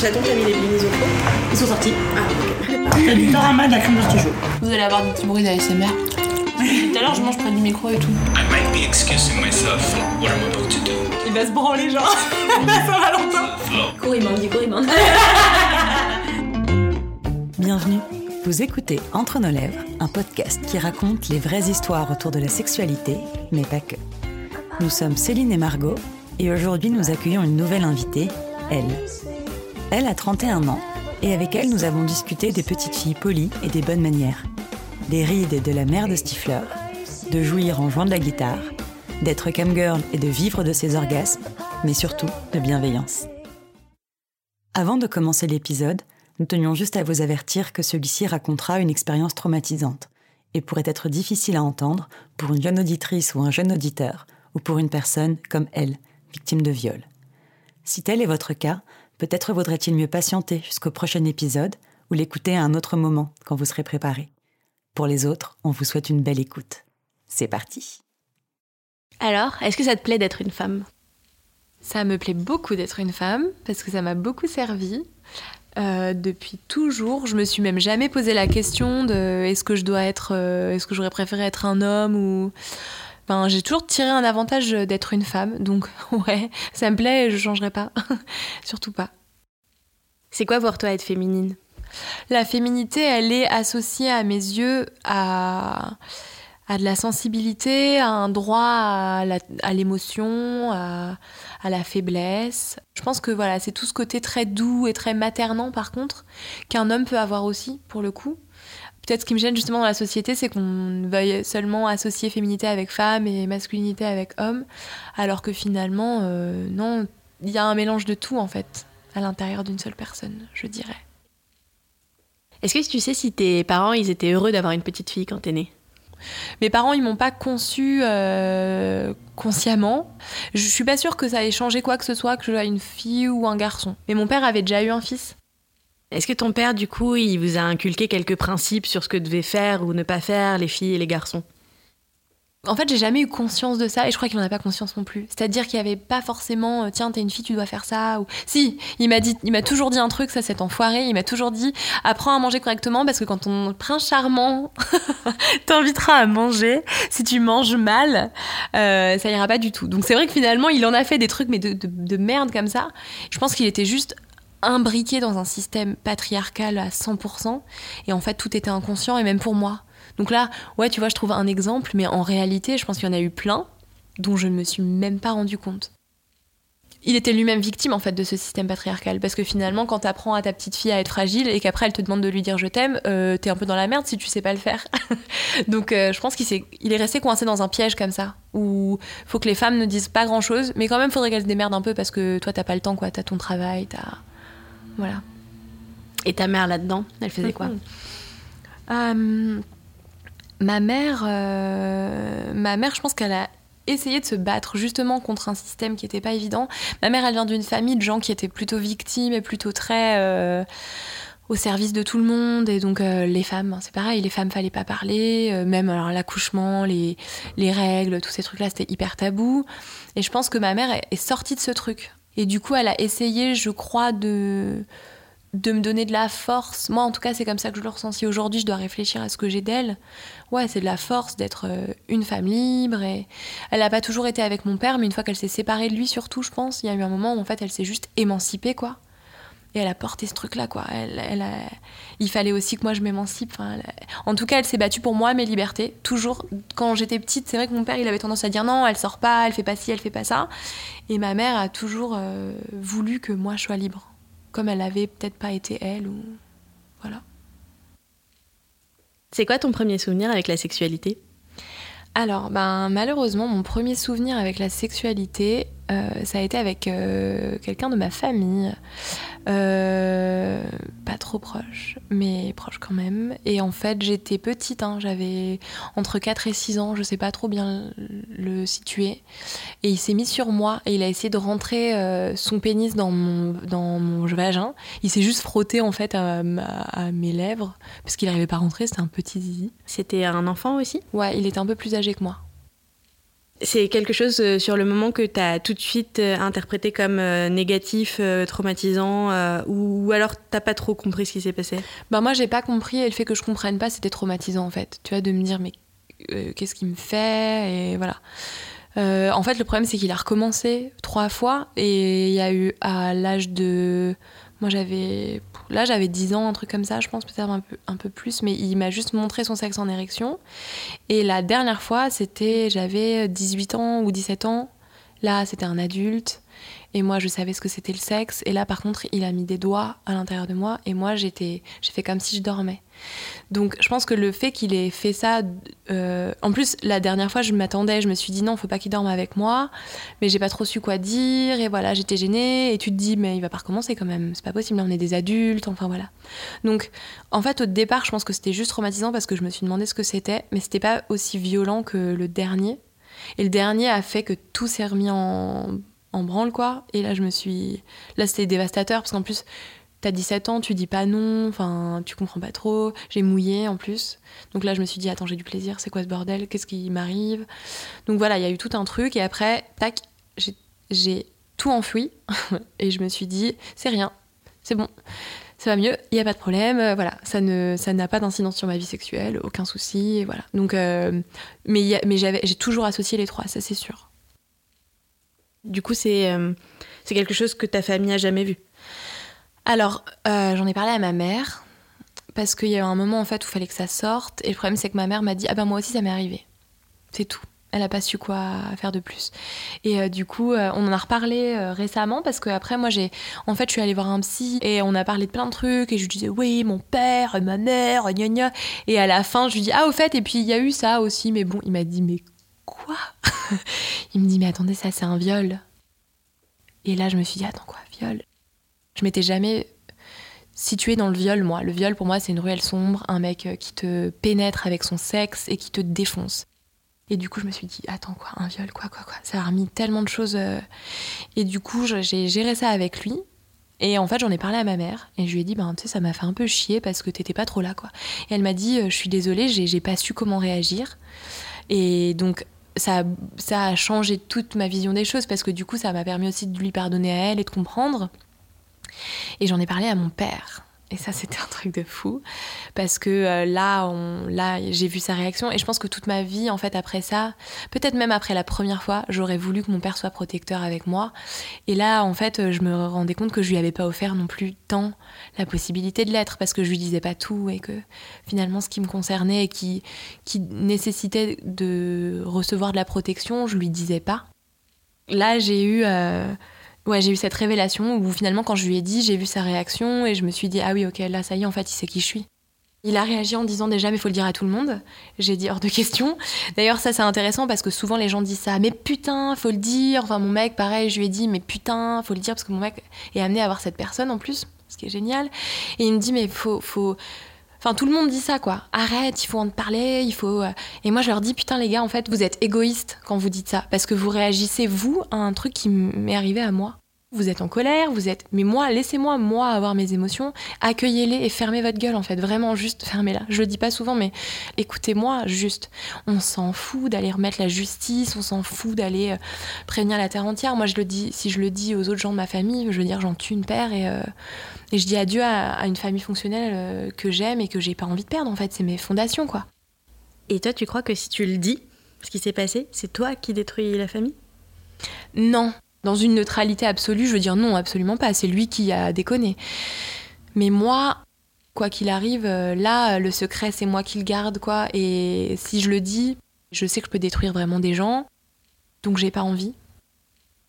J'attends Camille et Blinis au fond. Ils sont sortis. Ah, ok. T'as du tarama de la crème d'artichaut. Vous allez avoir des petits bruits d'ASMR. Tout à l'heure, je mange près du micro et tout. I might be excusing myself for what I'm about to do. Il va se branler, genre. Ça va longtemps. Courimandi, courimandi. Bienvenue. Vous écoutez Entre nos lèvres, un podcast qui raconte les vraies histoires autour de la sexualité, mais pas que. Nous sommes Céline et Margot, et aujourd'hui nous accueillons une nouvelle invitée, elle. Elle a 31 ans, et avec elle nous avons discuté des petites filles polies et des bonnes manières, des rides et de la mère de Stifler, de jouir en jouant de la guitare, d'être camgirl et de vivre de ses orgasmes, mais surtout de bienveillance. Avant de commencer l'épisode, nous tenions juste à vous avertir que celui-ci racontera une expérience traumatisante et pourrait être difficile à entendre pour une jeune auditrice ou un jeune auditeur, ou pour une personne comme elle, victime de viol. Si tel est votre cas, peut-être vaudrait-il mieux patienter jusqu'au prochain épisode ou l'écouter à un autre moment quand vous serez préparé. Pour les autres, on vous souhaite une belle écoute. C'est parti. Alors, est-ce que ça te plaît d'être une femme? Ça me plaît beaucoup d'être une femme parce que ça m'a beaucoup servi. Euh, depuis toujours, je me suis même jamais posé la question de est-ce que je dois être, euh, est-ce que j'aurais préféré être un homme ou. Enfin, j'ai toujours tiré un avantage d'être une femme, donc ouais, ça me plaît et je changerai pas, surtout pas. C'est quoi pour toi être féminine? La féminité, elle est associée à mes yeux à, à de la sensibilité, à un droit à l'émotion, à, à la faiblesse. Je pense que voilà, c'est tout ce côté très doux et très maternant par contre qu'un homme peut avoir aussi pour le coup. Peut-être ce qui me gêne justement dans la société, c'est qu'on veuille seulement associer féminité avec femme et masculinité avec homme, alors que finalement, euh, non, il y a un mélange de tout en fait à l'intérieur d'une seule personne, je dirais. Est-ce que tu sais si tes parents ils étaient heureux d'avoir une petite fille quand t'es née? Mes parents, ils m'ont pas conçu euh, consciemment. Je suis pas sûre que ça ait changé quoi que ce soit, que je sois une fille ou un garçon. Mais mon père avait déjà eu un fils. Est-ce que ton père, du coup, il vous a inculqué quelques principes sur ce que devaient faire ou ne pas faire les filles et les garçons? En fait, j'ai jamais eu conscience de ça et je crois qu'il en a pas conscience non plus. C'est-à-dire qu'il y avait pas forcément, euh, tiens, t'es une fille, tu dois faire ça. Ou si, il m'a dit, il m'a toujours dit un truc, ça, cet enfoiré. Il m'a toujours dit, apprends à manger correctement parce que quand ton prince charmant t'invitera à manger, si tu manges mal, euh, ça ira pas du tout. Donc c'est vrai que finalement, il en a fait des trucs, mais de- de merde comme ça. Je pense qu'il était juste imbriqué dans un système patriarcal à 100%. Et en fait, tout était inconscient, et même pour moi. Donc là, ouais, tu vois, je trouve un exemple, mais en réalité, je pense qu'il y en a eu plein dont je ne me suis même pas rendu compte. Il était lui-même victime en fait de ce système patriarcal parce que finalement quand t'apprends à ta petite fille à être fragile et qu'après elle te demande de lui dire je t'aime, euh, t'es un peu dans la merde si tu sais pas le faire. Donc euh, je pense qu'il est resté coincé dans un piège comme ça où faut que les femmes ne disent pas grand chose, mais quand même faudrait qu'elles se démerdent un peu parce que toi t'as pas le temps quoi, t'as ton travail, t'as voilà. Et ta mère là-dedans, elle faisait quoi Mhm. Euh, ma mère, euh, ma mère, je pense qu'elle a essayé de se battre justement contre un système qui n'était pas évident. Ma mère, elle vient d'une famille de gens qui étaient plutôt victimes et plutôt très euh, au service de tout le monde. Et donc les femmes, c'est pareil, les femmes fallait pas parler, même alors l'accouchement, les, les règles, tous ces trucs-là, c'était hyper tabou. Et je pense que ma mère est sortie de ce truc. Et du coup, elle a essayé, je crois, de de me donner de la force. Moi, en tout cas, c'est comme ça que je le ressens. Si aujourd'hui, je dois réfléchir à ce que j'ai d'elle, ouais, c'est de la force d'être euh, une femme libre. Elle n'a pas toujours été avec mon père, mais une fois qu'elle s'est séparée de lui, surtout, je pense, il y a eu un moment où en fait, elle s'est juste émancipée, quoi. Et elle a porté ce truc-là, quoi. Elle, elle a- Il fallait aussi que moi je m'émancipe. Enfin, elle a- En tout cas, elle s'est battue pour moi, mes libertés. Toujours, quand j'étais petite, c'est vrai que mon père, il avait tendance à dire non, elle sort pas, elle fait pas ci, elle fait pas ça. Et ma mère a toujours euh, voulu que moi je sois libre comme elle avait peut-être pas été elle ou voilà. C'est quoi ton premier souvenir avec la sexualité? Alors, ben malheureusement, mon premier souvenir avec la sexualité, ça a été avec euh, quelqu'un de ma famille. Euh, pas trop proche, mais proche quand même. Et en fait, j'étais petite, hein, j'avais entre 4 et 6 ans, je sais pas trop bien le situer. Et il s'est mis sur moi et il a essayé de rentrer euh, son pénis dans mon, dans mon vagin. Il s'est juste frotté en fait à, à mes lèvres, parce qu'il n'arrivait pas à rentrer, c'était un petit zizi. C'était un enfant aussi? Ouais, il était un peu plus âgé que moi. C'est quelque chose euh, sur le moment que tu as tout de suite euh, interprété comme euh, négatif, traumatisant, ou, alors t'as pas trop compris ce qui s'est passé? Bah moi j'ai pas compris et le fait que je comprenne pas c'était traumatisant en fait. Tu vois de me dire mais qu'est-ce qu'il me fait? Et voilà. En fait le problème c'est qu'il a recommencé trois fois et il y a eu à l'âge de moi j'avais là j'avais 10 ans un truc comme ça je pense peut-être un peu un peu plus mais il m'a juste montré son sexe en érection. Et la dernière fois c'était j'avais 18 ans ou 17 ans. Là c'était un adulte et moi je savais ce que c'était le sexe. Et là par contre il a mis des doigts à l'intérieur de moi. Et moi j'étais j'ai fait comme si je dormais. Donc je pense que le fait qu'il ait fait ça euh, en plus la dernière fois je m'attendais. Je me suis dit non faut pas qu'il dorme avec moi. Mais j'ai pas trop su quoi dire. Et voilà j'étais gênée. Et tu te dis mais il va pas recommencer quand même. C'est pas possible on est des adultes. Enfin voilà. Donc en fait au départ je pense que c'était juste traumatisant parce que je me suis demandé ce que c'était. Mais c'était pas aussi violent que le dernier. Et le dernier a fait que tout s'est remis en en branle quoi. Et là je me suis là c'était dévastateur parce qu'en plus t'as 17 ans tu dis pas non enfin tu comprends pas trop. J'ai mouillé en plus. Donc là je me suis dit attends j'ai du plaisir c'est quoi ce bordel? Qu'est-ce qui m'arrive? Donc voilà il y a eu tout un truc et après tac j'ai- tout enfoui et je me suis dit c'est rien. C'est bon. Ça va mieux, il n'y a pas de problème, euh, voilà, ça ne, ça n'a pas d'incidence sur ma vie sexuelle, aucun souci, et voilà. Donc, euh, mais, y a- mais j'ai toujours associé les trois, ça c'est sûr. Du coup, c'est euh, c'est quelque chose que ta famille a jamais vu. Alors, euh, j'en ai parlé à ma mère, parce qu'il y a eu un moment en fait où il fallait que ça sorte, et le problème c'est que ma mère m'a dit Ah ben moi aussi ça m'est arrivé. C'est tout. Elle a pas su quoi faire de plus. Et euh, du coup, on en a reparlé récemment parce que après moi j'ai, en fait, je suis allée voir un psy et on a parlé de plein de trucs et je lui disais oui mon père, ma mère, gna gna. Et à la fin je lui dis ah au fait et puis il y a eu ça aussi mais bon il m'a dit mais quoi Il me dit mais attendez ça c'est un viol. Et là je me suis dit attends quoi viol? Je m'étais jamais située dans le viol moi. Le viol pour moi c'est une ruelle sombre, un mec euh, qui te pénètre avec son sexe et qui te défonce. Et du coup, je me suis dit, attends, quoi, un viol, quoi, quoi, quoi. Ça a remis tellement de choses. euh. Et du coup, j'ai géré ça avec lui. Et en fait, j'en ai parlé à ma mère. Et je lui ai dit, ben, tu sais, ça m'a fait un peu chier parce que t'étais pas trop là, quoi. Et elle m'a dit, euh, je suis désolée, j'ai pas su comment réagir. Et donc, ça, a- changé toute ma vision des choses parce que du coup, ça m'a permis aussi de lui pardonner à elle et de comprendre. Et j'en ai parlé à mon père. Et ça, c'était un truc de fou. Parce que euh, là, là j'ai vu sa réaction. Et je pense que toute ma vie, en fait, après ça, peut-être même après la première fois, j'aurais voulu que mon père soit protecteur avec moi. Et là, en fait, euh, je me rendais compte que je lui avais pas offert non plus tant la possibilité de l'être. Parce que je lui disais pas tout. Et que finalement, ce qui me concernait et qui, qui nécessitait de recevoir de la protection, je lui disais pas. Là, j'ai eu. euh, Ouais, j'ai eu cette révélation où finalement, quand je lui ai dit, j'ai vu sa réaction et je me suis dit, ah oui, ok, là, ça y est, en fait, il sait qui je suis. Il a réagi en disant déjà, mais faut le dire à tout le monde. J'ai dit hors de question. D'ailleurs, ça, c'est intéressant parce que souvent, les gens disent ça, mais putain, faut le dire. Enfin, mon mec, pareil, je lui ai dit, mais putain, faut le dire parce que mon mec est amené à avoir cette personne en plus, ce qui est génial. Et il me dit, mais faut. faut... Enfin, tout le monde dit ça, quoi. Arrête, il faut en parler, il faut. euh. Et moi, je leur dis, putain, les gars, en fait, vous êtes égoïstes quand vous dites ça. Parce que vous réagissez, vous, à un truc qui m'est arrivé à moi. Vous êtes en colère, vous êtes. Mais moi, laissez-moi, moi, avoir mes émotions. Accueillez-les et fermez votre gueule, en fait. Vraiment, juste fermez-la. Je le dis pas souvent, mais écoutez-moi, juste. On s'en fout d'aller remettre la justice, on s'en fout d'aller euh, prévenir la terre entière. Moi, je le dis, si je le dis aux autres gens de ma famille, je veux dire, j'en tue une paire et. euh, et je dis adieu à, à une famille fonctionnelle euh, que j'aime et que j'ai pas envie de perdre, en fait. C'est mes fondations, quoi. Et toi, tu crois que si tu le dis, ce qui s'est passé, c'est toi qui détruis la famille? Non. Dans une neutralité absolue, je veux dire non, absolument pas. C'est lui qui a déconné. Mais moi, quoi qu'il arrive, euh, là, le secret, c'est moi qui le garde, quoi. Et si je le dis, je sais que je peux détruire vraiment des gens. Donc j'ai pas envie.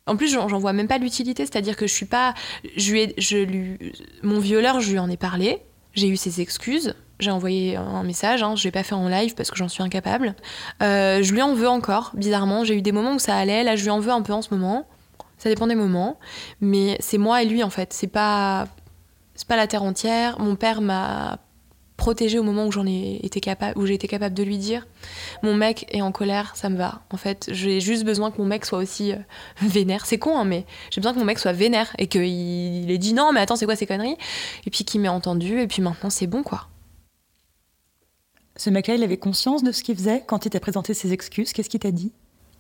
En plus, j'en vois même pas l'utilité, c'est-à-dire que je suis pas. Je lui, mon violeur, je lui en ai parlé. J'ai eu ses excuses. J'ai envoyé un message, hein, je l'ai pas fait en live parce que j'en suis incapable. Euh, je lui en veux encore, bizarrement. J'ai eu des moments où ça allait, là je lui en veux un peu en ce moment. Ça dépend des moments. Mais c'est moi et lui en fait. C'est pas, c'est pas la terre entière. Mon père m'a protégée au moment où j'en ai été capable, où j'ai été capable de lui dire. Mon mec est en colère, ça me va. En fait, j'ai juste besoin que mon mec soit aussi euh, vénère. C'est con, hein, mais j'ai besoin que mon mec soit vénère et qu'il il ait dit non, mais attends, c'est quoi ces conneries? Et puis qu'il m'ait entendu et puis maintenant c'est bon quoi. Ce mec-là, il avait conscience de ce qu'il faisait quand il t'a présenté ses excuses? Qu'est-ce qu'il t'a dit?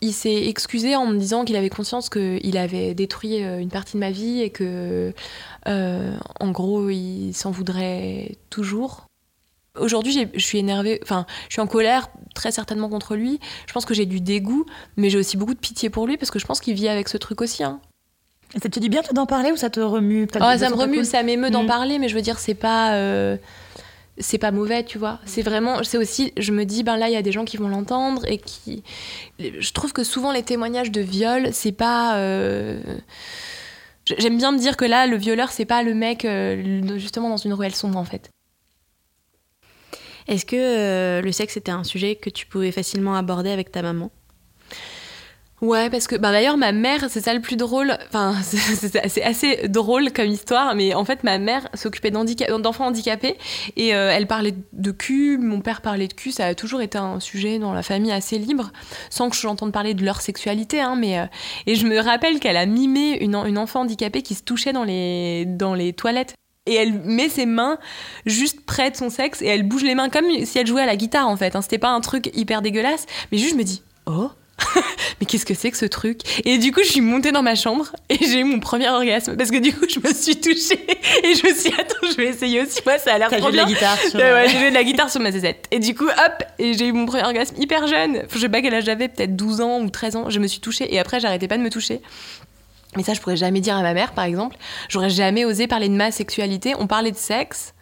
Il s'est excusé en me disant qu'il avait conscience qu'il avait détruit euh, une partie de ma vie et que, euh, en gros, il s'en voudrait toujours. Aujourd'hui, je suis énervée, enfin, je suis en colère très certainement contre lui. Je pense que j'ai du dégoût, mais j'ai aussi beaucoup de pitié pour lui parce que je pense qu'il vit avec ce truc aussi. hein. Et ça te dit bien d'en parler ou ça te remue Ah, ça me remue, cool ça m'émeut d'en Mm. parler, mais je veux dire, c'est pas. euh, c'est pas mauvais, tu vois. C'est vraiment. C'est aussi. Je me dis, ben là, il y a des gens qui vont l'entendre et qui. Je trouve que souvent, les témoignages de viol, c'est pas. euh, J'aime bien me dire que là, le violeur, c'est pas le mec, euh, justement, dans une ruelle sombre, en fait. Est-ce que euh, le sexe était un sujet que tu pouvais facilement aborder avec ta maman? Ouais, parce que bah, d'ailleurs, ma mère, c'est ça le plus drôle. Enfin, c'est- assez drôle comme histoire, mais en fait, ma mère s'occupait d'enfants handicapés et euh, elle parlait de cul. Mon père parlait de cul. Ça a toujours été un sujet dans la famille assez libre, sans que j'entende parler de leur sexualité. Hein, mais, euh, et je me rappelle qu'elle a mimé une, une enfant handicapée qui se touchait dans les, dans les toilettes. Et elle met ses mains juste près de son sexe et elle bouge les mains comme si elle jouait à la guitare en fait. hein. C'était pas un truc hyper dégueulasse, mais juste je me dis, oh mais qu'est-ce que c'est que ce truc? Et du coup, je suis montée dans ma chambre et j'ai eu mon premier orgasme parce que du coup, je me suis touchée et je me suis dit, attends, je vais essayer aussi. Moi, ça a l'air trop joué de la guitare sur. Ouais, ouais, j'ai joué de la guitare sur ma zézette. Et du coup, hop, et j'ai eu mon premier orgasme hyper jeune. Je sais pas quel âge j'avais, peut-être 12 ans ou 13 ans. Je me suis touchée et après, j'arrêtais pas de me toucher. Mais ça, je pourrais jamais dire à ma mère, par exemple. J'aurais jamais osé parler de ma sexualité. On parlait de sexe.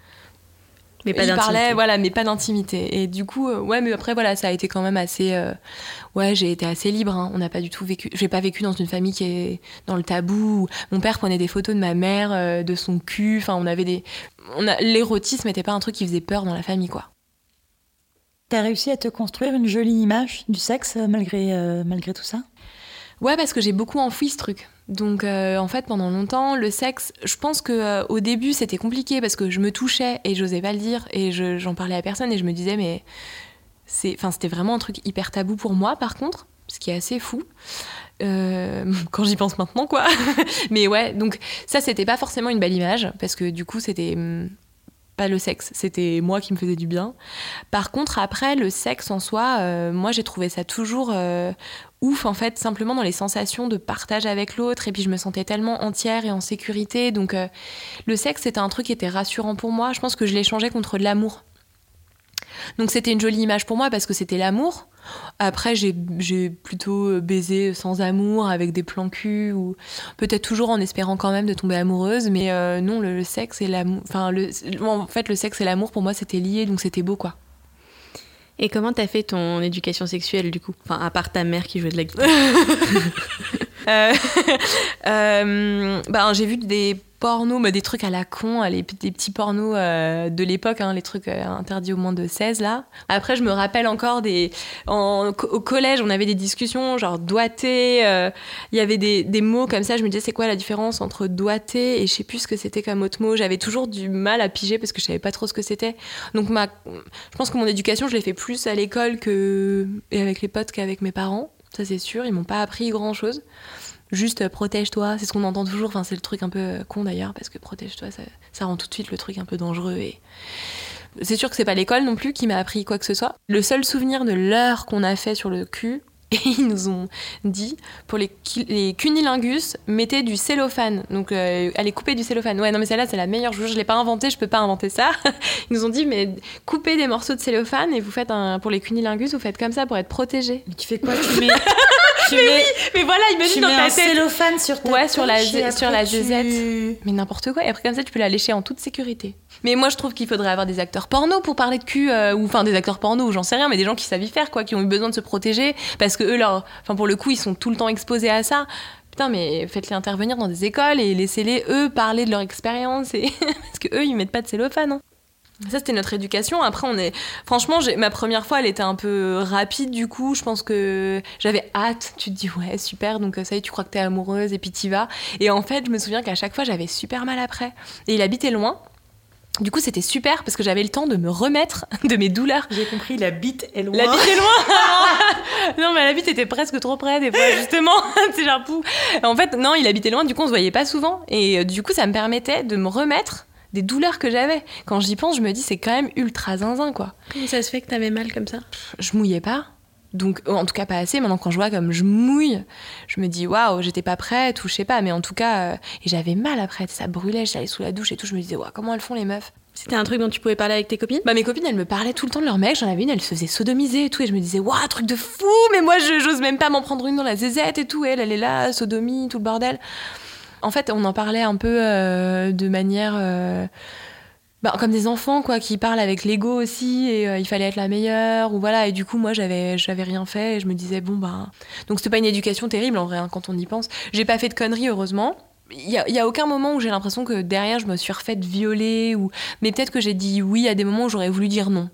Mais pas il parlait, voilà, mais pas d'intimité. Et du coup, euh, ouais, mais après, voilà, ça a été quand même assez. euh, ouais, j'ai été assez libre. hein. On n'a pas du tout vécu. J'ai pas vécu dans une famille qui est dans le tabou. Mon père prenait des photos de ma mère, euh, de son cul. Enfin, on avait des. On a... L'érotisme n'était pas un truc qui faisait peur dans la famille, quoi. T'as réussi à te construire une jolie image du sexe malgré, euh, malgré tout ça? Ouais, parce que j'ai beaucoup enfoui ce truc. Donc, euh, en fait, pendant longtemps, le sexe, je pense que euh, au début, c'était compliqué parce que je me touchais et j'osais pas le dire et je- j'en parlais à personne et je me disais, mais c'est, c'était vraiment un truc hyper tabou pour moi, par contre, ce qui est assez fou. Euh, quand j'y pense maintenant, quoi. mais ouais, donc ça, c'était pas forcément une belle image parce que du coup, c'était hum, pas le sexe, c'était moi qui me faisais du bien. Par contre, après, le sexe en soi, moi, j'ai trouvé ça toujours ouf en fait simplement dans les sensations de partage avec l'autre. Et puis je me sentais tellement entière et en sécurité. Donc euh, le sexe c'était un truc qui était rassurant pour moi. Je pense que je l'échangeais contre de l'amour. Donc c'était une jolie image pour moi parce que c'était l'amour. Après j'ai plutôt baisé sans amour avec des plans cul ou peut-être toujours en espérant quand même de tomber amoureuse. Mais euh, non le, sexe et l'amour enfin en fait le sexe et l'amour pour moi c'était lié. Donc c'était beau quoi Et comment t'as fait ton éducation sexuelle du coup? Enfin, à part ta mère qui jouait de la guitare. Euh, euh, ben, j'ai vu des pornos, mais des trucs à la con, les, des petits pornos euh, de l'époque, hein, les trucs euh, interdits au moins de 16 là. Après, je me rappelle encore des. en- au collège, on avait des discussions genre doigté. euh, Il y avait des, des mots comme ça. Je me disais, c'est quoi la différence entre doigté et je sais plus ce que c'était comme autre mot. J'avais toujours du mal à piger parce que je savais pas trop ce que c'était. Donc, ma, je pense que mon éducation, je l'ai fait plus à l'école que, et avec les potes qu'avec mes parents. Ça, c'est sûr. Ils m'ont pas appris grand chose. Juste euh, protège-toi, c'est ce qu'on entend toujours. Enfin, c'est le truc un peu euh, con d'ailleurs, parce que protège-toi, ça, ça rend tout de suite le truc un peu dangereux. Et c'est sûr que c'est pas l'école non plus qui m'a appris quoi que ce soit. Le seul souvenir de l'heure qu'on a fait sur le cul, et ils nous ont dit pour les, cunilingus, mettez du cellophane. Donc, euh, allez couper du cellophane. Ouais, non, mais celle-là, c'est la meilleure. Je, je l'ai pas inventée, je peux pas inventer ça. Ils nous ont dit, mais coupez des morceaux de cellophane et vous faites un. Pour les cunilingus, vous faites comme ça pour être protégé. Mais tu fais quoi Tu mets, tu mets, Mais voilà, tu imagine mets dans un ta tête. cellophane sur ta Ouais, sur la sur la tu-. Mais n'importe quoi. Et après, comme ça, tu peux la lécher en toute sécurité. Mais moi, je trouve qu'il faudrait avoir des acteurs porno pour parler de cul, euh, ou enfin des acteurs porno, j'en sais rien, mais des gens qui savent y faire, quoi, qui ont eu besoin de se protéger, parce que eux, leur, enfin pour le coup, ils sont tout le temps exposés à ça. Putain, mais faites-les intervenir dans des écoles et laissez-les eux parler de leur expérience, et parce que eux, ils mettent pas de cellophane. hein. Ça, c'était notre éducation. Après, on est. Franchement, ma première fois, elle était un peu rapide, du coup. Je pense que j'avais hâte. Tu te dis, ouais, super, donc ça y est, tu crois que t'es amoureuse, et puis t'y vas. Et en fait, je me souviens qu'à chaque fois, j'avais super mal après. Et il habitait loin. Du coup, c'était super parce que j'avais le temps de me remettre de mes douleurs. J'ai compris, la bite est loin. La bite est loin Non, mais la bite était presque trop près, des fois, justement. C'est genre pou. En fait, non, il habitait loin, du coup, on se voyait pas souvent. Et euh, du coup, ça me permettait de me remettre des douleurs que j'avais. Quand j'y pense, je me dis, c'est quand même ultra zinzin, quoi. Comment ça se fait que t'avais mal comme ça? Je mouillais pas. Donc, en tout cas, pas assez. Maintenant, quand je vois comme je mouille, je me dis waouh, j'étais pas prête ou je sais pas. Mais en tout cas, euh, et j'avais mal après, ça brûlait, j'allais sous la douche et tout. Je me disais, waouh, comment elles font les meufs? C'était un truc dont tu pouvais parler avec tes copines? Bah, mes copines, elles me parlaient tout le temps de leur mec. J'en avais une, elle se faisait sodomiser et tout. Et je me disais, waouh, truc de fou, mais moi, je- j'ose même pas m'en prendre une dans la zézette et tout. Et elle, elle est là, sodomie, tout le bordel. En fait, on en parlait un peu euh, de manière. euh, bah, comme des enfants quoi qui parlent avec l'ego aussi et euh, il fallait être la meilleure ou voilà et du coup moi j'avais rien fait et je me disais bon bah donc c'était pas une éducation terrible en vrai hein, quand on y pense j'ai pas fait de conneries heureusement il y y a aucun moment où j'ai l'impression que derrière je me suis refaite violer ou mais peut-être que j'ai dit oui à des moments où j'aurais voulu dire non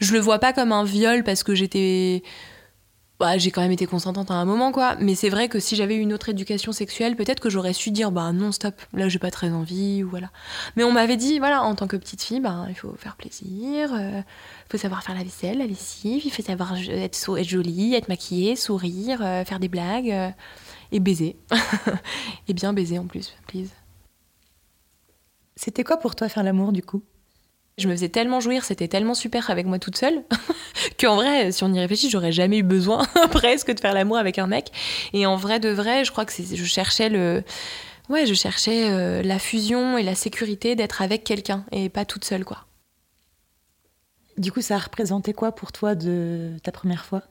je le vois pas comme un viol parce que j'étais bah, j'ai quand même été consentante à un moment, quoi. Mais c'est vrai que si j'avais eu une autre éducation sexuelle, peut-être que j'aurais su dire, bah non, stop, là j'ai pas très envie, ou voilà. Mais on m'avait dit, voilà, en tant que petite fille, bah, il faut faire plaisir, il faut savoir faire la vaisselle, la lessive, il faut savoir être, être jolie, être maquillée, sourire, euh, faire des blagues, euh, et baiser. et bien baiser en plus, please. C'était quoi pour toi faire l'amour du coup? Je me faisais tellement jouir, c'était tellement super avec moi toute seule, qu'en vrai, si on y réfléchit, j'aurais jamais eu besoin presque de faire l'amour avec un mec. Et en vrai de vrai, je crois que je cherchais le, ouais, je cherchais euh, la fusion et la sécurité d'être avec quelqu'un et pas toute seule, quoi. Du coup, ça a représenté quoi pour toi de ta première fois?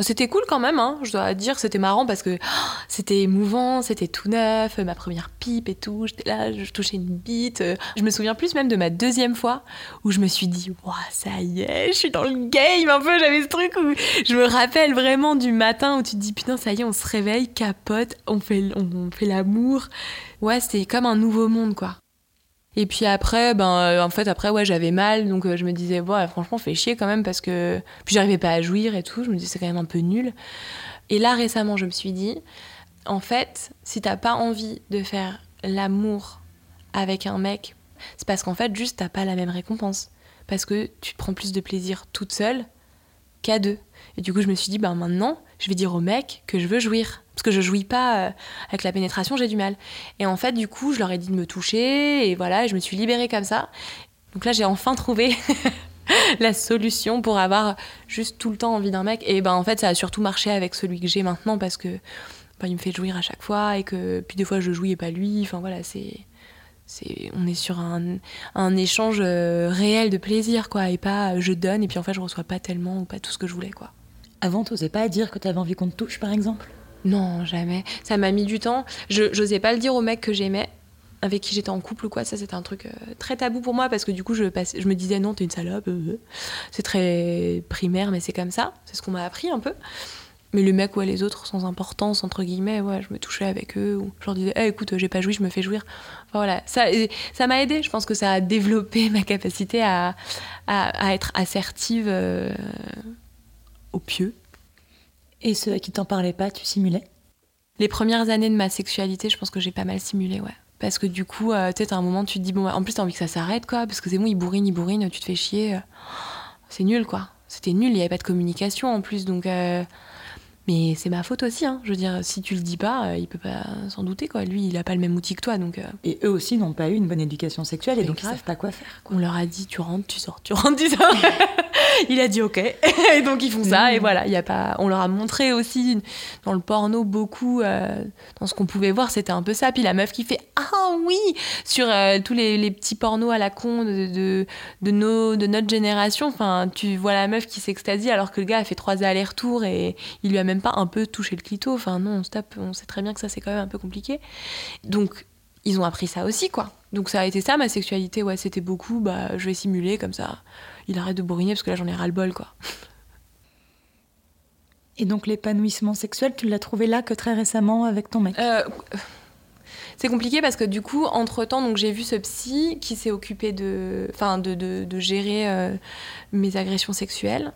C'était cool quand même, hein, je dois dire, c'était marrant parce que oh, c'était émouvant, c'était tout neuf, ma première pipe et tout, j'étais là, je touchais une bite. Je me souviens plus même de ma deuxième fois où je me suis dit, waouh, ça y est, je suis dans le game un peu, j'avais ce truc où je me rappelle vraiment du matin où tu te dis, putain, ça y est, on se réveille, capote, on fait, on fait l'amour. Ouais, c'était comme un nouveau monde, quoi. Et puis après, ben, euh, en fait, après, ouais, j'avais mal, donc euh, je me disais, ouais, franchement, fait chier quand même parce que. Puis j'arrivais pas à jouir et tout, je me disais, c'est quand même un peu nul. Et là, récemment, je me suis dit, en fait, si t'as pas envie de faire l'amour avec un mec, c'est parce qu'en fait, juste, t'as pas la même récompense. Parce que tu prends plus de plaisir toute seule qu'à deux. Et du coup, je me suis dit, ben maintenant, je vais dire au mec que je veux jouir. Parce que je jouis pas euh, avec la pénétration, j'ai du mal. Et en fait, du coup, je leur ai dit de me toucher, et voilà, et je me suis libérée comme ça. Donc là, j'ai enfin trouvé la solution pour avoir juste tout le temps envie d'un mec. Et ben en fait, ça a surtout marché avec celui que j'ai maintenant parce que ben, il me fait jouir à chaque fois et que puis des fois je jouis et pas lui. Enfin voilà, c'est c'est on est sur un, un échange euh, réel de plaisir quoi et pas euh, je donne et puis en fait je reçois pas tellement ou pas tout ce que je voulais quoi. Avant, t'osais pas dire que t'avais envie qu'on te touche, par exemple? Non, jamais. Ça m'a mis du temps. Je j'osais pas le dire au mec que j'aimais, avec qui j'étais en couple ou quoi. Ça, c'était un truc euh, très tabou pour moi parce que du coup, je, je me disais non, t'es une salope. euh, C'est très primaire, mais c'est comme ça. C'est ce qu'on m'a appris un peu. Mais le mec ou les autres sans importance, entre guillemets, ouais, je me touchais avec eux. Je leur disais, Eh, écoute, j'ai pas joui, je me fais jouir. Voilà, ça ça m'a aidé. Je pense que ça a développé ma capacité à, à, être assertive euh, au pieu. Et ceux à qui t'en parlais pas, tu simulais? Les premières années de ma sexualité, je pense que j'ai pas mal simulé, ouais. Parce que du coup, euh, sais, t'as un moment, tu te dis, bon, en plus, t'as envie que ça s'arrête, quoi. Parce que c'est bon, il bourrine, il bourrine, tu te fais chier. euh, C'est nul, quoi. C'était nul, il y avait pas de communication en plus, donc. euh, Mais c'est ma faute aussi, hein. Je veux dire, si tu le dis pas, euh, il peut pas s'en douter, quoi. Lui, il a pas le même outil que toi, donc. euh, Et eux aussi n'ont pas eu une bonne éducation sexuelle et donc grave. ils savent pas quoi faire. On leur a dit tu rentres, tu sors, tu rentres, tu sors. il a dit ok. et donc ils font ça et voilà, il y a pas on leur a montré aussi dans le porno beaucoup euh, dans ce qu'on pouvait voir, c'était un peu ça puis la meuf qui fait ah oui sur euh, tous les, les petits pornos à la con de, de, de nos de notre génération, enfin tu vois la meuf qui s'extasie alors que le gars a fait trois allers-retours et il lui a même pas un peu touché le clito. Enfin non, stop, on sait très bien que ça c'est quand même un peu compliqué. Donc ils ont appris ça aussi, quoi. Donc ça a été ça ma sexualité, ouais, c'était beaucoup, bah je vais simuler comme ça. Il arrête de bourriner parce que là j'en ai ras le bol, quoi. Et donc l'épanouissement sexuel, tu l'as trouvé là que très récemment avec ton mec? Euh, c'est compliqué parce que du coup, entre temps, donc j'ai vu ce psy qui s'est occupé de, enfin, de, de, de gérer euh, mes agressions sexuelles.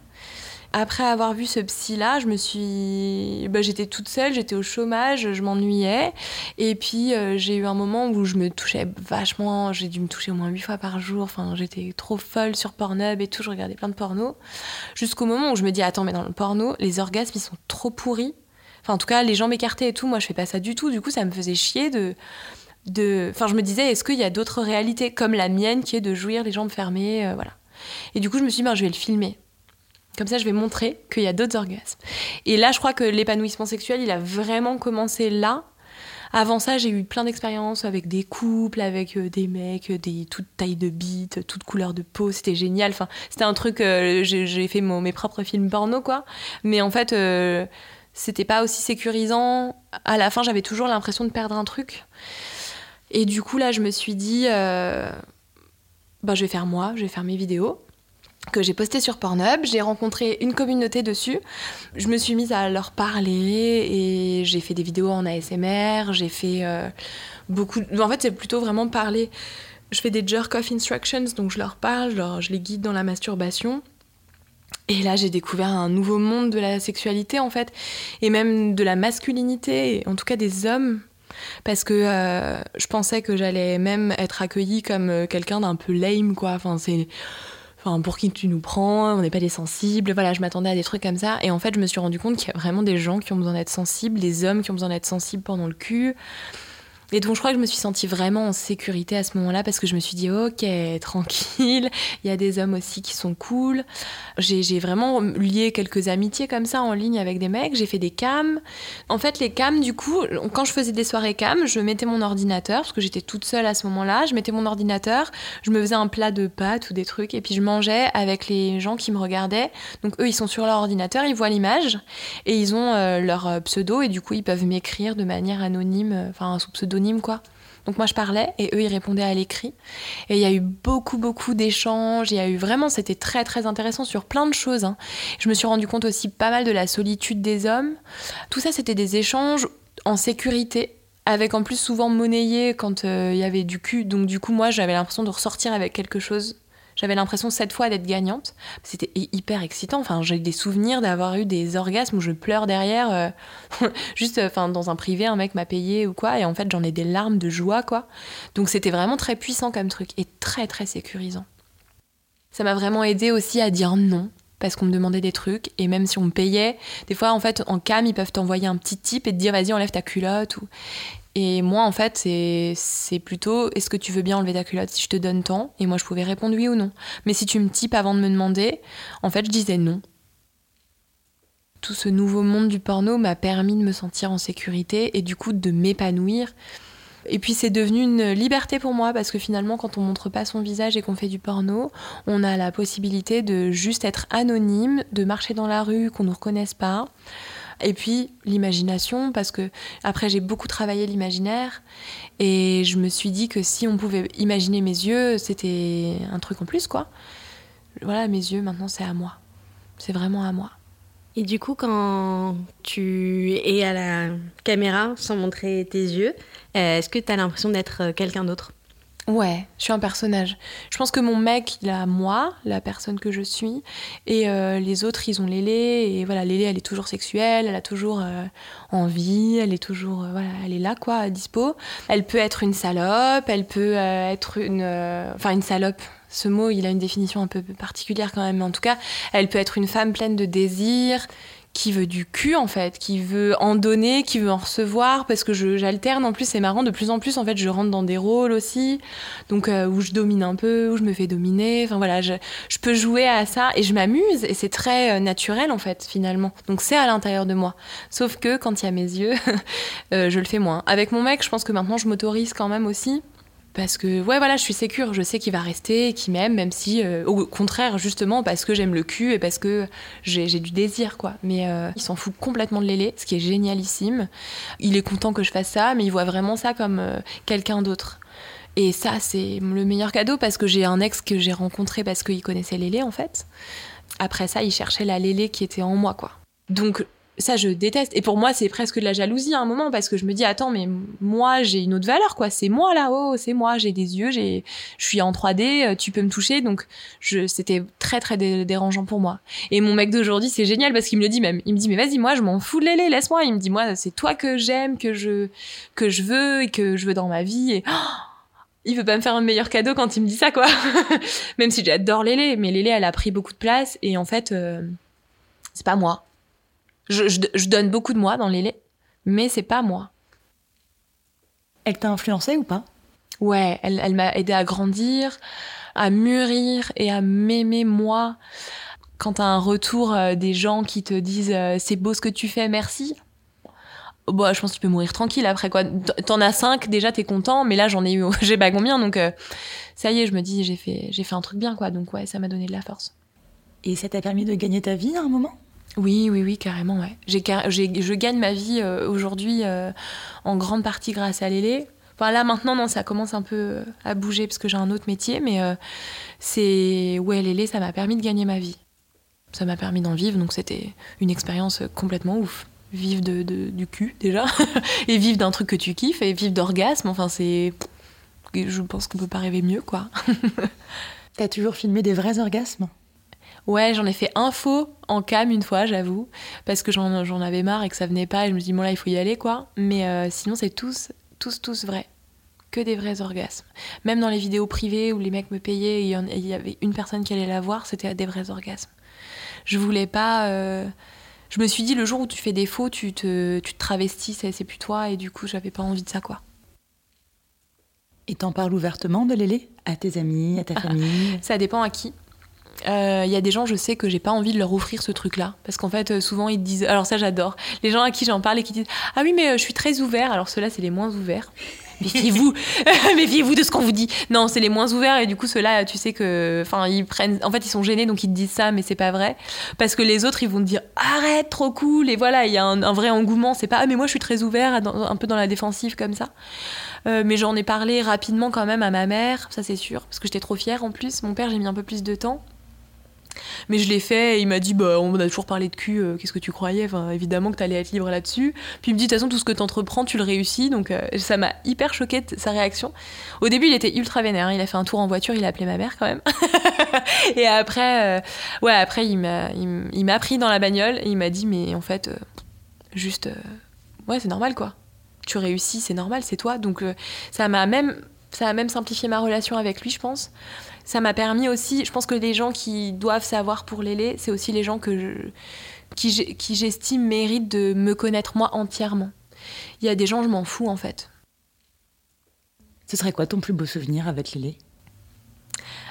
Après avoir vu ce psy-là, je me suis, bah, j'étais toute seule, j'étais au chômage, je m'ennuyais, et puis euh, j'ai eu un moment où je me touchais vachement, j'ai dû me toucher au moins huit fois par jour. Enfin, j'étais trop folle sur Pornhub et tout, je regardais plein de pornos, jusqu'au moment où je me dis attends, mais dans le porno, les orgasmes ils sont trop pourris. Enfin, en tout cas, les jambes écartées et tout, moi, je fais pas ça du tout. Du coup, ça me faisait chier de. de... Enfin, je me disais, est-ce qu'il y a d'autres réalités comme la mienne qui est de jouir les jambes fermées euh, Voilà. Et du coup, je me suis dit, ben, je vais le filmer. Comme ça, je vais montrer qu'il y a d'autres orgasmes. Et là, je crois que l'épanouissement sexuel, il a vraiment commencé là. Avant ça, j'ai eu plein d'expériences avec des couples, avec euh, des mecs, des toutes tailles de bites, toutes couleurs de peau. C'était génial. C'était un truc. euh, j'ai fait mes propres films porno, quoi. Mais en fait, euh, c'était pas aussi sécurisant. À la fin, j'avais toujours l'impression de perdre un truc. Et du coup, là, je me suis dit, euh, bah, je vais faire moi, je vais faire mes vidéos que j'ai postées sur Pornhub. J'ai rencontré une communauté dessus. Je me suis mise à leur parler et j'ai fait des vidéos en ASMR. J'ai fait euh, beaucoup. En fait, c'est plutôt vraiment parler. Je fais des jerk-off instructions, donc je leur parle, je, les guide dans la masturbation. Et là, j'ai découvert un nouveau monde de la sexualité, en fait, et même de la masculinité, en tout cas des hommes. Parce que euh, je pensais que j'allais même être accueillie comme euh, quelqu'un d'un peu lame, quoi. Enfin, c'est. Enfin, pour qui tu nous prends On n'est pas des sensibles. Voilà, je m'attendais à des trucs comme ça. Et en fait, je me suis rendu compte qu'il y a vraiment des gens qui ont besoin d'être sensibles, des hommes qui ont besoin d'être sensibles pendant le cul. Et donc, je crois que je me suis sentie vraiment en sécurité à ce moment-là parce que je me suis dit, ok, tranquille, il y a des hommes aussi qui sont cool. J'ai vraiment lié quelques amitiés comme ça en ligne avec des mecs. J'ai fait des cams. En fait, les cams, du coup, quand je faisais des soirées cam, je mettais mon ordinateur parce que j'étais toute seule à ce moment-là. Je mettais mon ordinateur, je me faisais un plat de pâtes ou des trucs et puis je mangeais avec les gens qui me regardaient. Donc, eux, ils sont sur leur ordinateur, ils voient l'image et ils ont euh, leur euh, pseudo et du coup, ils peuvent m'écrire de manière anonyme, euh, enfin, sous quoi. Donc moi je parlais et eux ils répondaient à l'écrit. Et il y a eu beaucoup beaucoup d'échanges, il y a eu vraiment, c'était très très intéressant sur plein de choses. hein. Je me suis rendu compte aussi pas mal de la solitude des hommes. Tout ça c'était des échanges en sécurité, avec en plus souvent monnayé quand euh, il y avait du cul. Donc du coup moi j'avais l'impression de ressortir avec quelque chose. J'avais l'impression cette fois d'être gagnante. C'était hy- hyper excitant. Enfin, j'ai des souvenirs d'avoir eu des orgasmes où je pleure derrière. euh, juste, dans un privé, un mec m'a payé ou quoi. Et en fait, j'en ai des larmes de joie, quoi. Donc c'était vraiment très puissant comme truc et très très sécurisant. Ça m'a vraiment aidé aussi à dire non parce qu'on me demandait des trucs et même si on me payait, des fois en fait en cam ils peuvent t'envoyer un petit tip et te dire vas-y enlève ta culotte ou et moi en fait c'est plutôt est-ce que tu veux bien enlever ta culotte si je te donne tant? Et moi je pouvais répondre oui ou non. Mais si tu me types avant de me demander, en fait je disais non. Tout ce nouveau monde du porno m'a permis de me sentir en sécurité et du coup de m'épanouir. Et puis c'est devenu une liberté pour moi parce que finalement quand on montre pas son visage et qu'on fait du porno, on a la possibilité de juste être anonyme, de marcher dans la rue, qu'on nous reconnaisse pas. Et puis l'imagination parce que après j'ai beaucoup travaillé l'imaginaire et je me suis dit que si on pouvait imaginer mes yeux, c'était un truc en plus quoi. Voilà, mes yeux maintenant c'est à moi. C'est vraiment à moi. Et du coup, quand tu es à la caméra sans montrer tes yeux, euh, est-ce que tu as l'impression d'être euh, quelqu'un d'autre? Ouais, je suis un personnage. Je pense que mon mec, il a moi, la personne que je suis, et euh, les autres, ils ont Lélé. Et voilà, Lélé, elle est toujours sexuelle, elle a toujours euh, envie, elle est toujours, euh, voilà, elle est là, quoi, à dispo. Elle peut être une salope, elle peut être une, enfin une salope. Ce mot, il a une définition un peu particulière quand même. Mais en tout cas, elle peut être une femme pleine de désir, qui veut du cul en fait, qui veut en donner, qui veut en recevoir, parce que j'alterne en plus, c'est marrant, de plus en plus en fait je rentre dans des rôles aussi, donc euh, où je domine un peu, où je me fais dominer, enfin voilà, je, je peux jouer à ça et je m'amuse et c'est très euh, naturel en fait finalement, donc c'est à l'intérieur de moi, sauf que quand il y a mes yeux, euh, je le fais moins. Avec mon mec, je pense que maintenant je m'autorise quand même aussi, parce que ouais voilà je suis sécure je sais qu'il va rester qu'il m'aime même si euh, au contraire justement parce que j'aime le cul et parce que j'ai du désir quoi. Mais euh, il s'en fout complètement de Lélé ce qui est génialissime. Il est content que je fasse ça mais il voit vraiment ça comme euh, quelqu'un d'autre. Et ça c'est le meilleur cadeau parce que j'ai un ex que j'ai rencontré parce qu'il connaissait Lélé en fait. Après ça il cherchait la Lélé qui était en moi quoi. Donc ça je déteste. Et pour moi c'est presque de la jalousie à un moment parce que je me dis attends mais moi j'ai une autre valeur quoi. C'est moi là-haut c'est moi. J'ai des yeux j'ai je suis en 3D euh, tu peux me toucher. Donc je c'était très très dé- dérangeant pour moi. Et mon mec d'aujourd'hui c'est génial parce qu'il me le dit même. Il me dit mais vas-y moi je m'en fous de l'élé laisse-moi. Il me dit moi c'est toi que j'aime que je que je veux et que je veux dans ma vie. Et il veut pas me faire un meilleur cadeau quand il me dit ça quoi. Même si j'adore Lélé mais Lélé elle a pris beaucoup de place. Et en fait euh, c'est pas moi je, je, je donne beaucoup de moi dans Lélé mais c'est pas moi Elle t'a influencé ou pas? Ouais, elle, elle m'a aidé à grandir, à mûrir et à m'aimer moi. quand t'as un retour euh, des gens qui te disent euh, c'est beau ce que tu fais, merci. Bah, je pense que tu peux mourir tranquille après quoi. T'en as cinq, déjà t'es content, mais là j'en ai eu, j'ai pas combien, donc euh, ça y est, je me dis j'ai fait, j'ai fait un truc bien quoi, donc ouais, ça m'a donné de la force. Et ça t'a permis de gagner ta vie à un moment? Oui, oui, oui, carrément, ouais. J'ai, je gagne ma vie euh, aujourd'hui euh, en grande partie grâce à Lélé. Enfin là maintenant, non, ça commence un peu euh, à bouger parce que j'ai un autre métier, mais euh, c'est ouais, Lélé, ça m'a permis de gagner ma vie. Ça m'a permis d'en vivre, donc c'était une expérience complètement ouf. Vivre de, de- du cul déjà, et vivre d'un truc que tu kiffes, et vivre d'orgasme, enfin c'est... Je pense qu'on peut pas rêver mieux, quoi. T'as toujours filmé des vrais orgasmes? Ouais, j'en ai fait un faux en cam une fois, j'avoue, parce que j'en avais marre et que ça venait pas, et je me dis, bon là, il faut y aller, quoi. Mais euh, sinon, c'est tous, tous, tous vrais. Que des vrais orgasmes. Même dans les vidéos privées où les mecs me payaient et il y avait une personne qui allait la voir, c'était des vrais orgasmes. Je voulais pas. euh, Je me suis dit, le jour où tu fais des faux, tu te, tu te travestis, c'est c'est plus toi, et du coup, j'avais pas envie de ça, quoi. Et t'en parles ouvertement de Lélé À tes amis, à ta famille? Ça dépend à qui. Euh, Il y a des gens, je sais que j'ai pas envie de leur offrir ce truc-là. Parce qu'en fait, euh, souvent, ils disent. Alors, ça, j'adore. Les gens à qui j'en parle et qui disent Ah oui, mais euh, je suis très ouvert. Alors, ceux-là, c'est les moins ouverts. Méfiez-vous Méfiez-vous de ce qu'on vous dit Non, c'est les moins ouverts et du coup, ceux-là, tu sais que. Enfin, ils prennent. En fait, ils sont gênés donc ils te disent ça, mais c'est pas vrai. Parce que les autres, ils vont te dire Arrête, trop cool Et voilà, il y a un, un vrai engouement. C'est pas Ah, mais moi, je suis très ouvert, un peu dans la défensive comme ça. Euh, mais j'en ai parlé rapidement quand même à ma mère, ça c'est sûr, parce que j'étais trop fière en plus. Mon père, j'ai mis un peu plus de temps. Mais je l'ai fait et il m'a dit bah on a toujours parlé de cul, euh, qu'est-ce que tu croyais? Évidemment que t'allais être libre là-dessus. Puis il me dit de toute façon tout ce que t'entreprends tu le réussis donc euh, ça m'a hyper choqué sa réaction. Au début il était ultra vénère, hein. il a fait un tour en voiture, il a appelé ma mère quand même. et après euh, ouais après il m'a pris dans la bagnole et il m'a dit mais en fait juste ouais c'est normal quoi. Tu réussis c'est normal c'est toi donc ça m'a même ça a même simplifié ma relation avec lui je pense ça m'a permis aussi, je pense que les gens qui doivent savoir pour Lélé, c'est aussi les gens que je, qui, j'ai- qui j'estime méritent de me connaître moi entièrement. Il y a des gens, je m'en fous en fait. Ce serait quoi ton plus beau souvenir avec Lélé